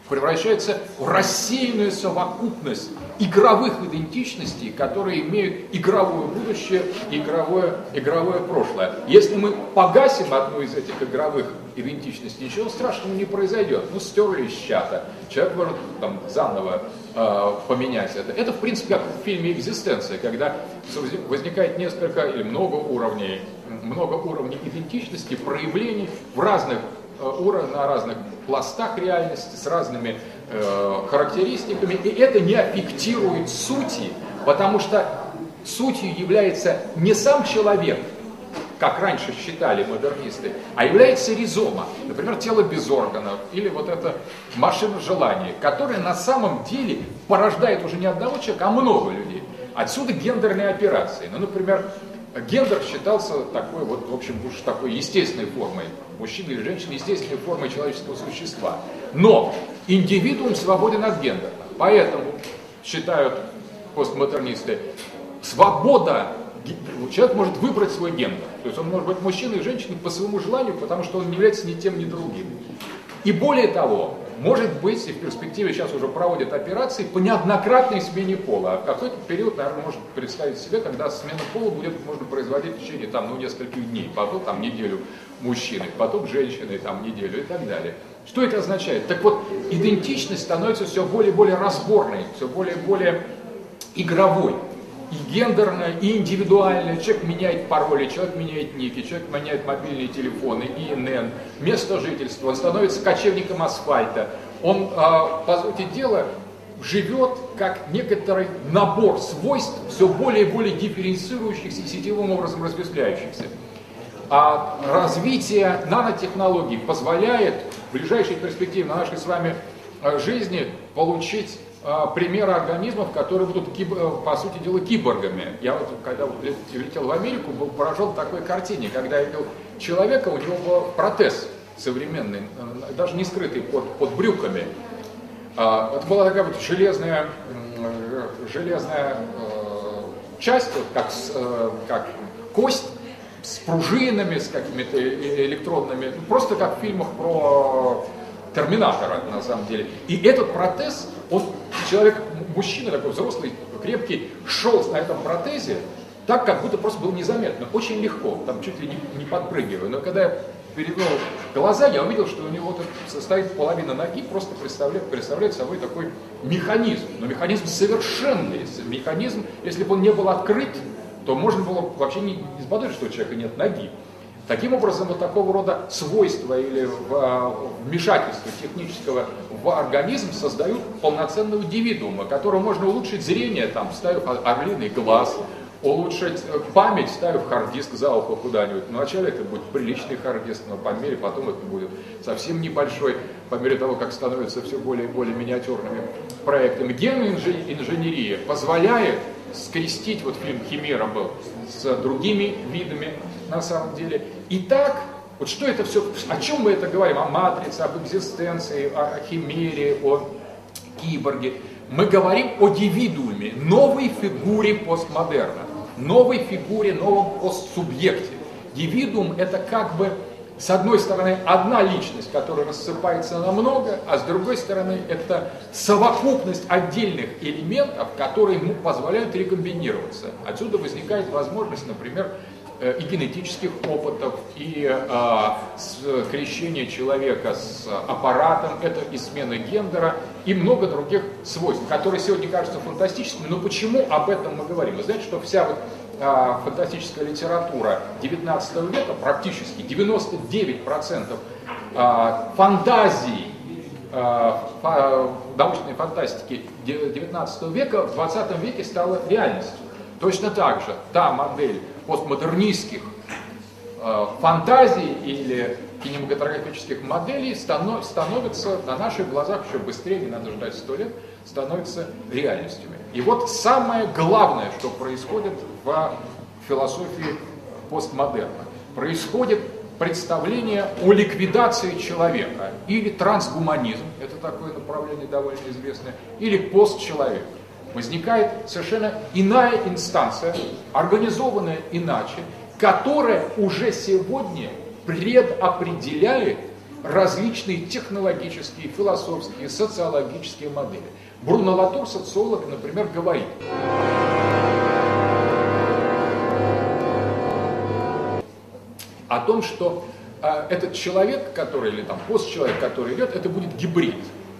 превращается в рассеянную совокупность игровых идентичностей, которые имеют игровое будущее игровое, игровое прошлое. Если мы погасим одну из этих игровых идентичностей, ничего страшного не произойдет. Ну, стерли из чата, человек может там заново э, поменять это. Это, в принципе, как в фильме «Экзистенция», когда возникает несколько или много уровней, много уровней идентичности, проявлений в разных Э, уровня, на разных пластах реальности, с разными э, характеристиками, и это не аффектирует сути, потому что сутью является не сам человек, как раньше считали модернисты, а является ризома, например, тело без органов, или вот эта машина желания, которая на самом деле порождает уже не одного человека, а много людей. Отсюда гендерные операции. Ну, например, гендер считался такой вот, в общем, уж такой естественной формой. Мужчина или женщина естественной формой человеческого существа. Но индивидуум свободен от гендера. Поэтому, считают постмодернисты, свобода, человек может выбрать свой гендер. То есть он может быть мужчиной и женщиной по своему желанию, потому что он не является ни тем, ни другим. И более того, может быть, и в перспективе сейчас уже проводят операции по неоднократной смене пола. А в какой-то период, наверное, может представить себе, когда смена пола будет можно производить в течение там, ну, нескольких дней, потом там неделю мужчины, потом женщины там неделю и так далее. Что это означает? Так вот, идентичность становится все более и более разборной, все более и более игровой и гендерное, и индивидуальное. Человек меняет пароли, человек меняет ники, человек меняет мобильные телефоны, ИНН, место жительства, он становится кочевником асфальта. Он, а, по сути дела, живет как некоторый набор свойств, все более и более дифференцирующихся и сетевым образом разветвляющихся. А развитие нанотехнологий позволяет в ближайшей перспективе на нашей с вами э, жизни получить примеры организмов, которые будут, э, по сути дела, киборгами. Я вот, когда летел в Америку, был поражен такой картине, когда я видел человека, у него был протез современный, даже не скрытый под, под брюками. А, это была такая вот железная, железная часть, вот как, как кость, с пружинами, с какими-то электронными, ну, просто как в фильмах про Терминатора, на самом деле. И этот протез, он, человек, мужчина такой взрослый, крепкий, шел на этом протезе, так, как будто просто было незаметно, очень легко, там чуть ли не, не подпрыгивая. Но когда я перевел глаза, я увидел, что у него вот состоит половина ноги, просто представляет, представляет собой такой механизм. Но механизм совершенный. Механизм, если бы он не был открыт, то можно было вообще не, не заподозрить, что у человека нет ноги. Таким образом, вот такого рода свойства или а, вмешательство технического в организм создают полноценного индивидуума, которого можно улучшить зрение, там, вставив орлиный глаз, улучшить э, память, вставив hard disk за ухо куда-нибудь. Вначале это будет приличный hard disk, но по мере потом это будет совсем небольшой, по мере того, как становятся все более и более миниатюрными проектами. Генная инженерия позволяет скрестить, вот фильм «Химера» был, с другими видами на самом деле. Итак, вот что это все, о чем мы это говорим? О матрице, об экзистенции, о химере, о киборге. Мы говорим о дивидууме, новой фигуре постмодерна, новой фигуре, новом постсубъекте. Дивидуум это как бы с одной стороны, одна личность, которая рассыпается на много, а с другой стороны, это совокупность отдельных элементов, которые ему позволяют рекомбинироваться. Отсюда возникает возможность, например, и генетических опытов, и а, крещения человека с аппаратом, это и смена гендера, и много других свойств, которые сегодня кажутся фантастическими. Но почему об этом мы говорим? Вы знаете, что вся вот а, фантастическая литература 19 века, практически 99% а, фантазий, а, научной фантастики 19 века в 20 веке стала реальностью. Точно так же та модель постмодернистских фантазий или кинематографических моделей становится на наших глазах еще быстрее, не надо ждать сто лет, становится реальностями. И вот самое главное, что происходит в философии постмодерна. Происходит представление о ликвидации человека, или трансгуманизм, это такое направление довольно известное, или постчеловек. Возникает совершенно иная инстанция, организованная иначе, которая уже сегодня предопределяет различные технологические, философские, социологические модели. Бруно Латур, социолог, например, говорит, о том, что э, этот человек, который, или там постчеловек, который идет, это будет гибрид.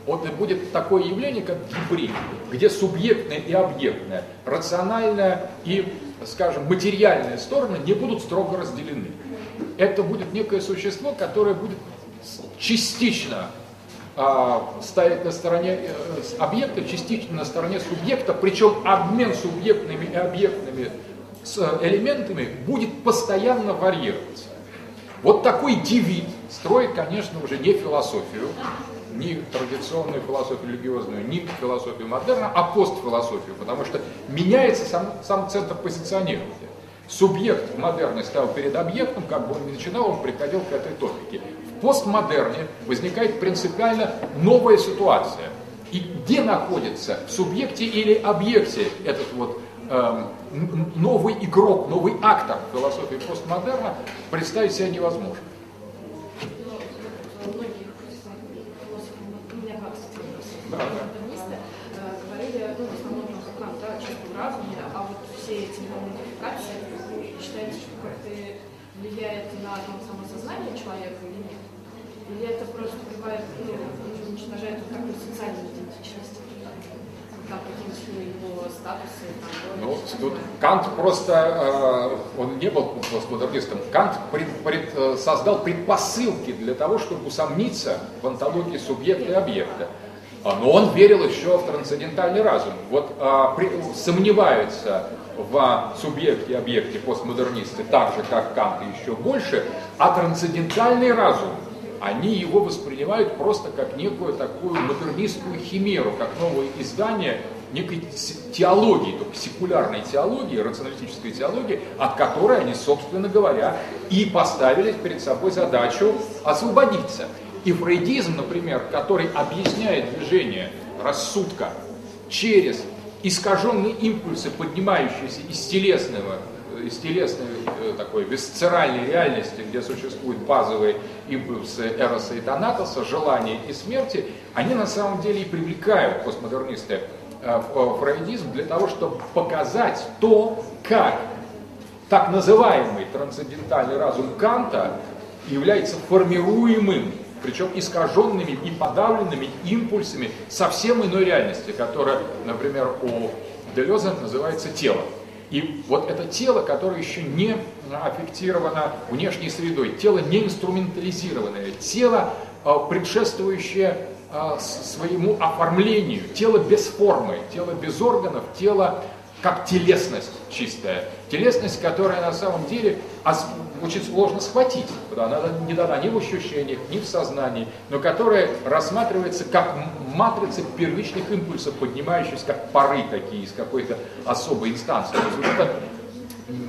Вот будет такое явление, как гибрид, где субъектное и объектное, рациональное и, скажем, материальные стороны не будут строго разделены. Это будет некое существо, которое будет частично а, стоять на стороне э, объекта, частично на стороне субъекта, причем обмен субъектными и объектными с элементами будет постоянно варьироваться. Вот такой дивид строит, конечно, уже не философию, ни традиционную философию религиозную, ни философию модерна, а постфилософию, потому что меняется сам, сам центр позиционирования. Субъект в модерне стал перед объектом, как бы он ни начинал, он приходил к этой топике. В постмодерне возникает принципиально новая ситуация. И где находится в субъекте или объекте этот вот э, новый игрок, новый актор философии постмодерна представить себе невозможно. Да, да. говорили, ну, в основном про Канта, чувство разуме, а вот все эти модификации, считаете, что как-то влияет на там, самосознание человека или нет? Или это просто бывает, ну, уничтожает вот такую социальную идентичность? Ну, тут Кант просто, э, он не был постмодернистом, Кант пред, пред, э, создал предпосылки для того, чтобы усомниться в антологии субъекта и объекта. А, но он верил еще в трансцендентальный разум. Вот а, при, сомневаются в субъекте и объекте постмодернисты так же, как Кант и еще больше, а трансцендентальный разум, они его воспринимают просто как некую такую модернистскую химеру, как новое издание некой теологии, только секулярной теологии, рационалистической теологии, от которой они, собственно говоря, и поставили перед собой задачу освободиться. И фрейдизм, например, который объясняет движение рассудка через искаженные импульсы, поднимающиеся из телесного, из телесной э, такой висцеральной реальности, где существуют базовые импульсы Эроса и Танатоса, желания и смерти, они на самом деле и привлекают постмодернисты э, фрейдизм для того, чтобы показать то, как так называемый трансцендентальный разум Канта является формируемым причем искаженными и подавленными импульсами совсем иной реальности, которая, например, у Делеза называется тело. И вот это тело, которое еще не аффектировано внешней средой, тело не инструментализированное, тело, а, предшествующее а, своему оформлению, тело без формы, тело без органов, тело как телесность чистая. Телесность, которая на самом деле очень сложно схватить, она не дана ни в ощущениях, ни в сознании, но которая рассматривается как матрица первичных импульсов, поднимающихся как пары такие из какой-то особой инстанции. То есть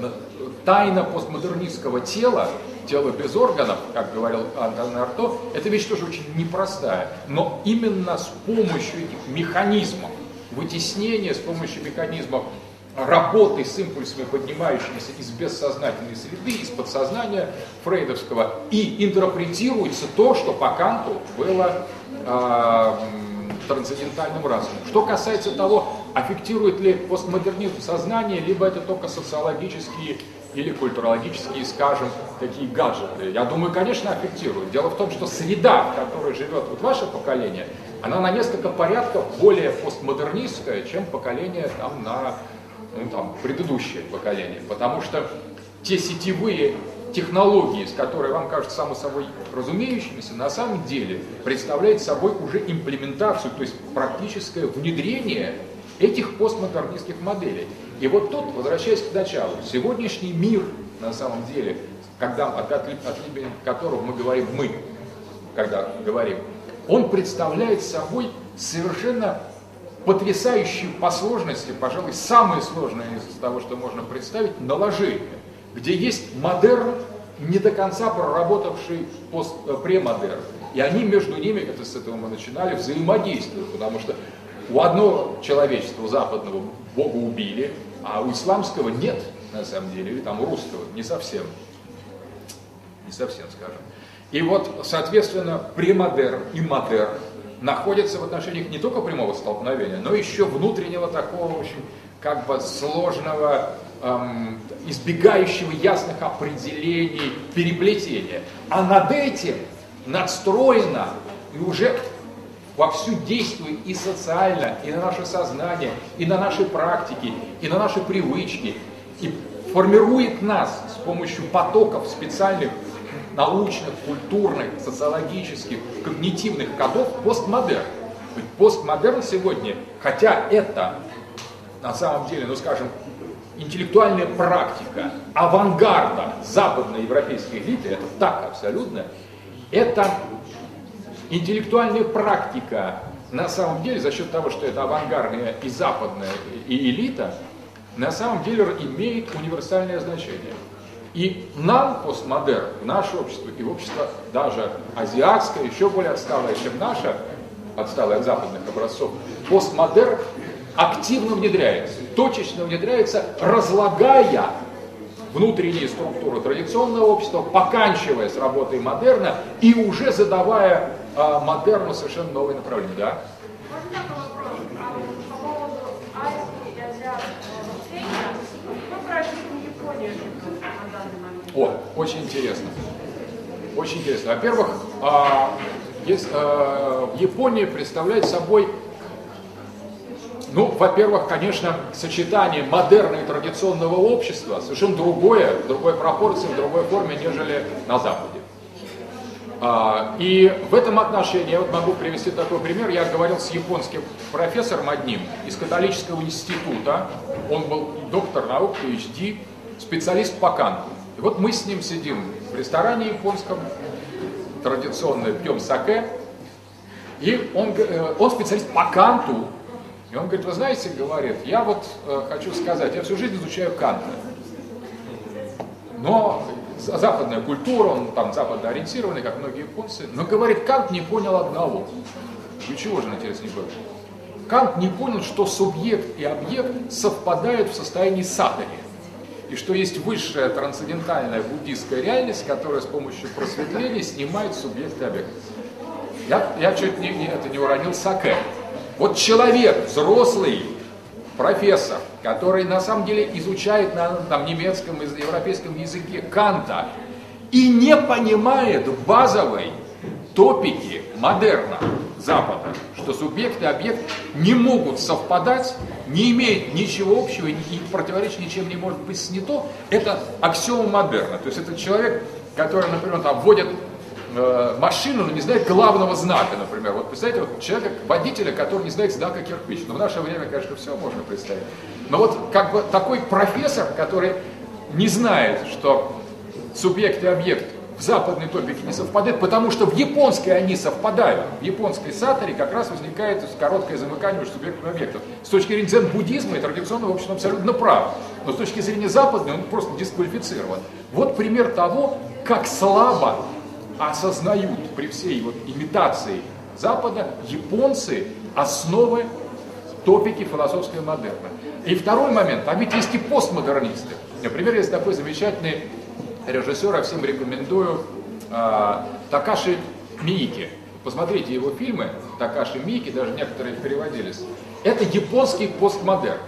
вот тайна постмодернистского тела, тело без органов, как говорил Антон Арто, это вещь тоже очень непростая. Но именно с помощью этих механизмов, вытеснения с помощью механизмов работы с импульсами, поднимающимися из бессознательной среды, из подсознания фрейдовского, и интерпретируется то, что по Канту было э, трансцендентальным разумом. Что касается того, аффектирует ли постмодернизм сознание, либо это только социологические или культурологические, скажем, такие гаджеты. Я думаю, конечно, аффектирует. Дело в том, что среда, в которой живет вот ваше поколение, она на несколько порядков более постмодернистская, чем поколение там на ну, там, предыдущее поколение. Потому что те сетевые технологии, с которой вам кажется само собой разумеющимися, на самом деле представляют собой уже имплементацию, то есть практическое внедрение этих постмодернистских моделей. И вот тут, возвращаясь к началу, сегодняшний мир, на самом деле, когда, от, от, от которого мы говорим «мы», когда говорим, он представляет собой совершенно потрясающие по сложности, пожалуй, самое сложное из того, что можно представить, наложение, где есть модерн, не до конца проработавший пост, э, премодерн. И они между ними, это с этого мы начинали, взаимодействуют, потому что у одного человечества, западного, Бога убили, а у исламского нет, на самом деле, или там у русского, не совсем. Не совсем, скажем. И вот, соответственно, премодерн и модерн находятся в отношениях не только прямого столкновения, но еще внутреннего такого очень как бы сложного, эм, избегающего ясных определений, переплетения. А над этим надстроено и уже вовсю действует и социально, и на наше сознание, и на наши практики, и на наши привычки, и формирует нас с помощью потоков специальных научных, культурных, социологических, когнитивных кодов постмодерн. Ведь постмодерн сегодня, хотя это на самом деле, ну скажем, интеллектуальная практика авангарда западной европейской элиты, это так абсолютно, это интеллектуальная практика на самом деле, за счет того, что это авангардная и западная и элита, на самом деле имеет универсальное значение. И нам, постмодерн, наше общество и общество даже азиатское, еще более отсталое, чем наше, отсталое от западных образцов, постмодерн активно внедряется, точечно внедряется, разлагая внутренние структуры традиционного общества, поканчивая с работой модерна и уже задавая э, модерну совершенно новые направления. Да? О, очень интересно. Очень интересно. Во-первых, а, а, Япония представляет собой, ну, во-первых, конечно, сочетание модерна и традиционного общества совершенно другое, в другой пропорции, в другой форме, нежели на Западе. А, и в этом отношении я вот могу привести такой пример. Я говорил с японским профессором одним из католического института. Он был доктор наук, PhD, специалист по канту. И вот мы с ним сидим в ресторане японском, традиционно пьем саке, и он, э, он специалист по канту. И он говорит, вы знаете, говорит, я вот э, хочу сказать, я всю жизнь изучаю Канта. Но западная культура, он там западно ориентированный, как многие японцы. Но, говорит, Кант не понял одного. И чего же, интересно, не понял? Кант не понял, что субъект и объект совпадают в состоянии садари. И что есть высшая трансцендентальная буддийская реальность, которая с помощью просветления снимает субъект и объект. Я, я чуть не, не, это не уронил саке. Вот человек, взрослый, профессор, который на самом деле изучает на там, немецком и европейском языке Канта и не понимает базовой топики модерна Запада, что субъект и объект не могут совпадать, не имеют ничего общего и противоречить ничем не может быть снято, это аксиома модерна. То есть это человек, который, например, там, вводит э, машину, но не знает главного знака, например. Вот представьте, вот человека, водителя, который не знает знака кирпич. Но в наше время, конечно, все можно представить. Но вот как бы такой профессор, который не знает, что субъект и объект в западной топике не совпадают, потому что в японской они совпадают. В японской сатаре как раз возникает короткое замыкание между субъектом и объектом. С точки зрения дзен-буддизма и традиционного общества абсолютно прав. Но с точки зрения западной он просто дисквалифицирован. Вот пример того, как слабо осознают при всей вот имитации Запада японцы основы топики философской модерна. И второй момент, а ведь есть и постмодернисты. Например, есть такой замечательный режиссер, я всем рекомендую, э, Такаши Миики. Посмотрите его фильмы, Такаши Миики, даже некоторые переводились. Это японский постмодерн.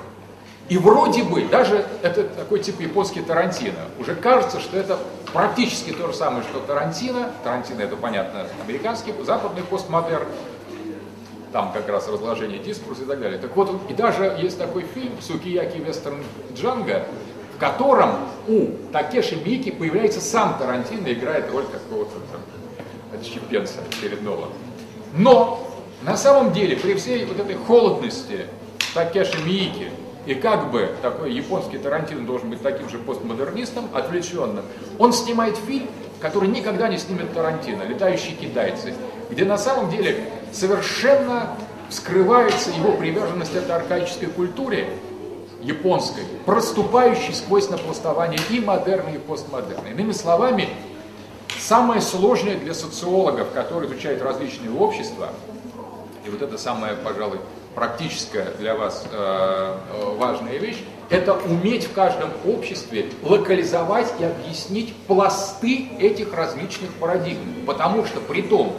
И вроде бы, даже это такой тип японский Тарантино, уже кажется, что это практически то же самое, что Тарантино. Тарантино это, понятно, американский, западный постмодерн. Там как раз разложение дискурса и так далее. Так вот, и даже есть такой фильм «Сукияки Вестерн Джанго», в котором у Такеши Мики появляется сам Тарантино, играет роль какого-то там отщепенца очередного. Но на самом деле, при всей вот этой холодности Такеши Мики, и как бы такой японский Тарантино должен быть таким же постмодернистом, отвлеченным, он снимает фильм, который никогда не снимет Тарантино, «Летающие китайцы», где на самом деле совершенно скрывается его приверженность этой архаической культуре, японской, проступающей сквозь напластование и модерна, и постмодерна. Иными словами, самое сложное для социологов, которые изучают различные общества, и вот это самое, пожалуй, практическая для вас э, э, важная вещь, это уметь в каждом обществе локализовать и объяснить пласты этих различных парадигм. Потому что при том,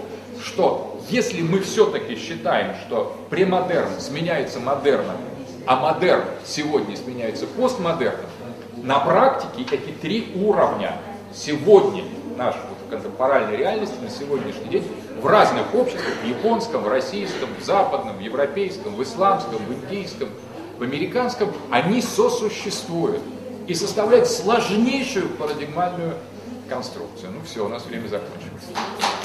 что если мы все-таки считаем, что премодерн сменяется модерном, а модерн сегодня сменяется постмодерном, на практике эти три уровня сегодня нашей вот, контемпоральной реальности на сегодняшний день в разных обществах, в японском, в российском, в западном, в европейском, в исламском, в индийском, в американском, они сосуществуют и составляют сложнейшую парадигмальную конструкцию. Ну все, у нас время закончилось.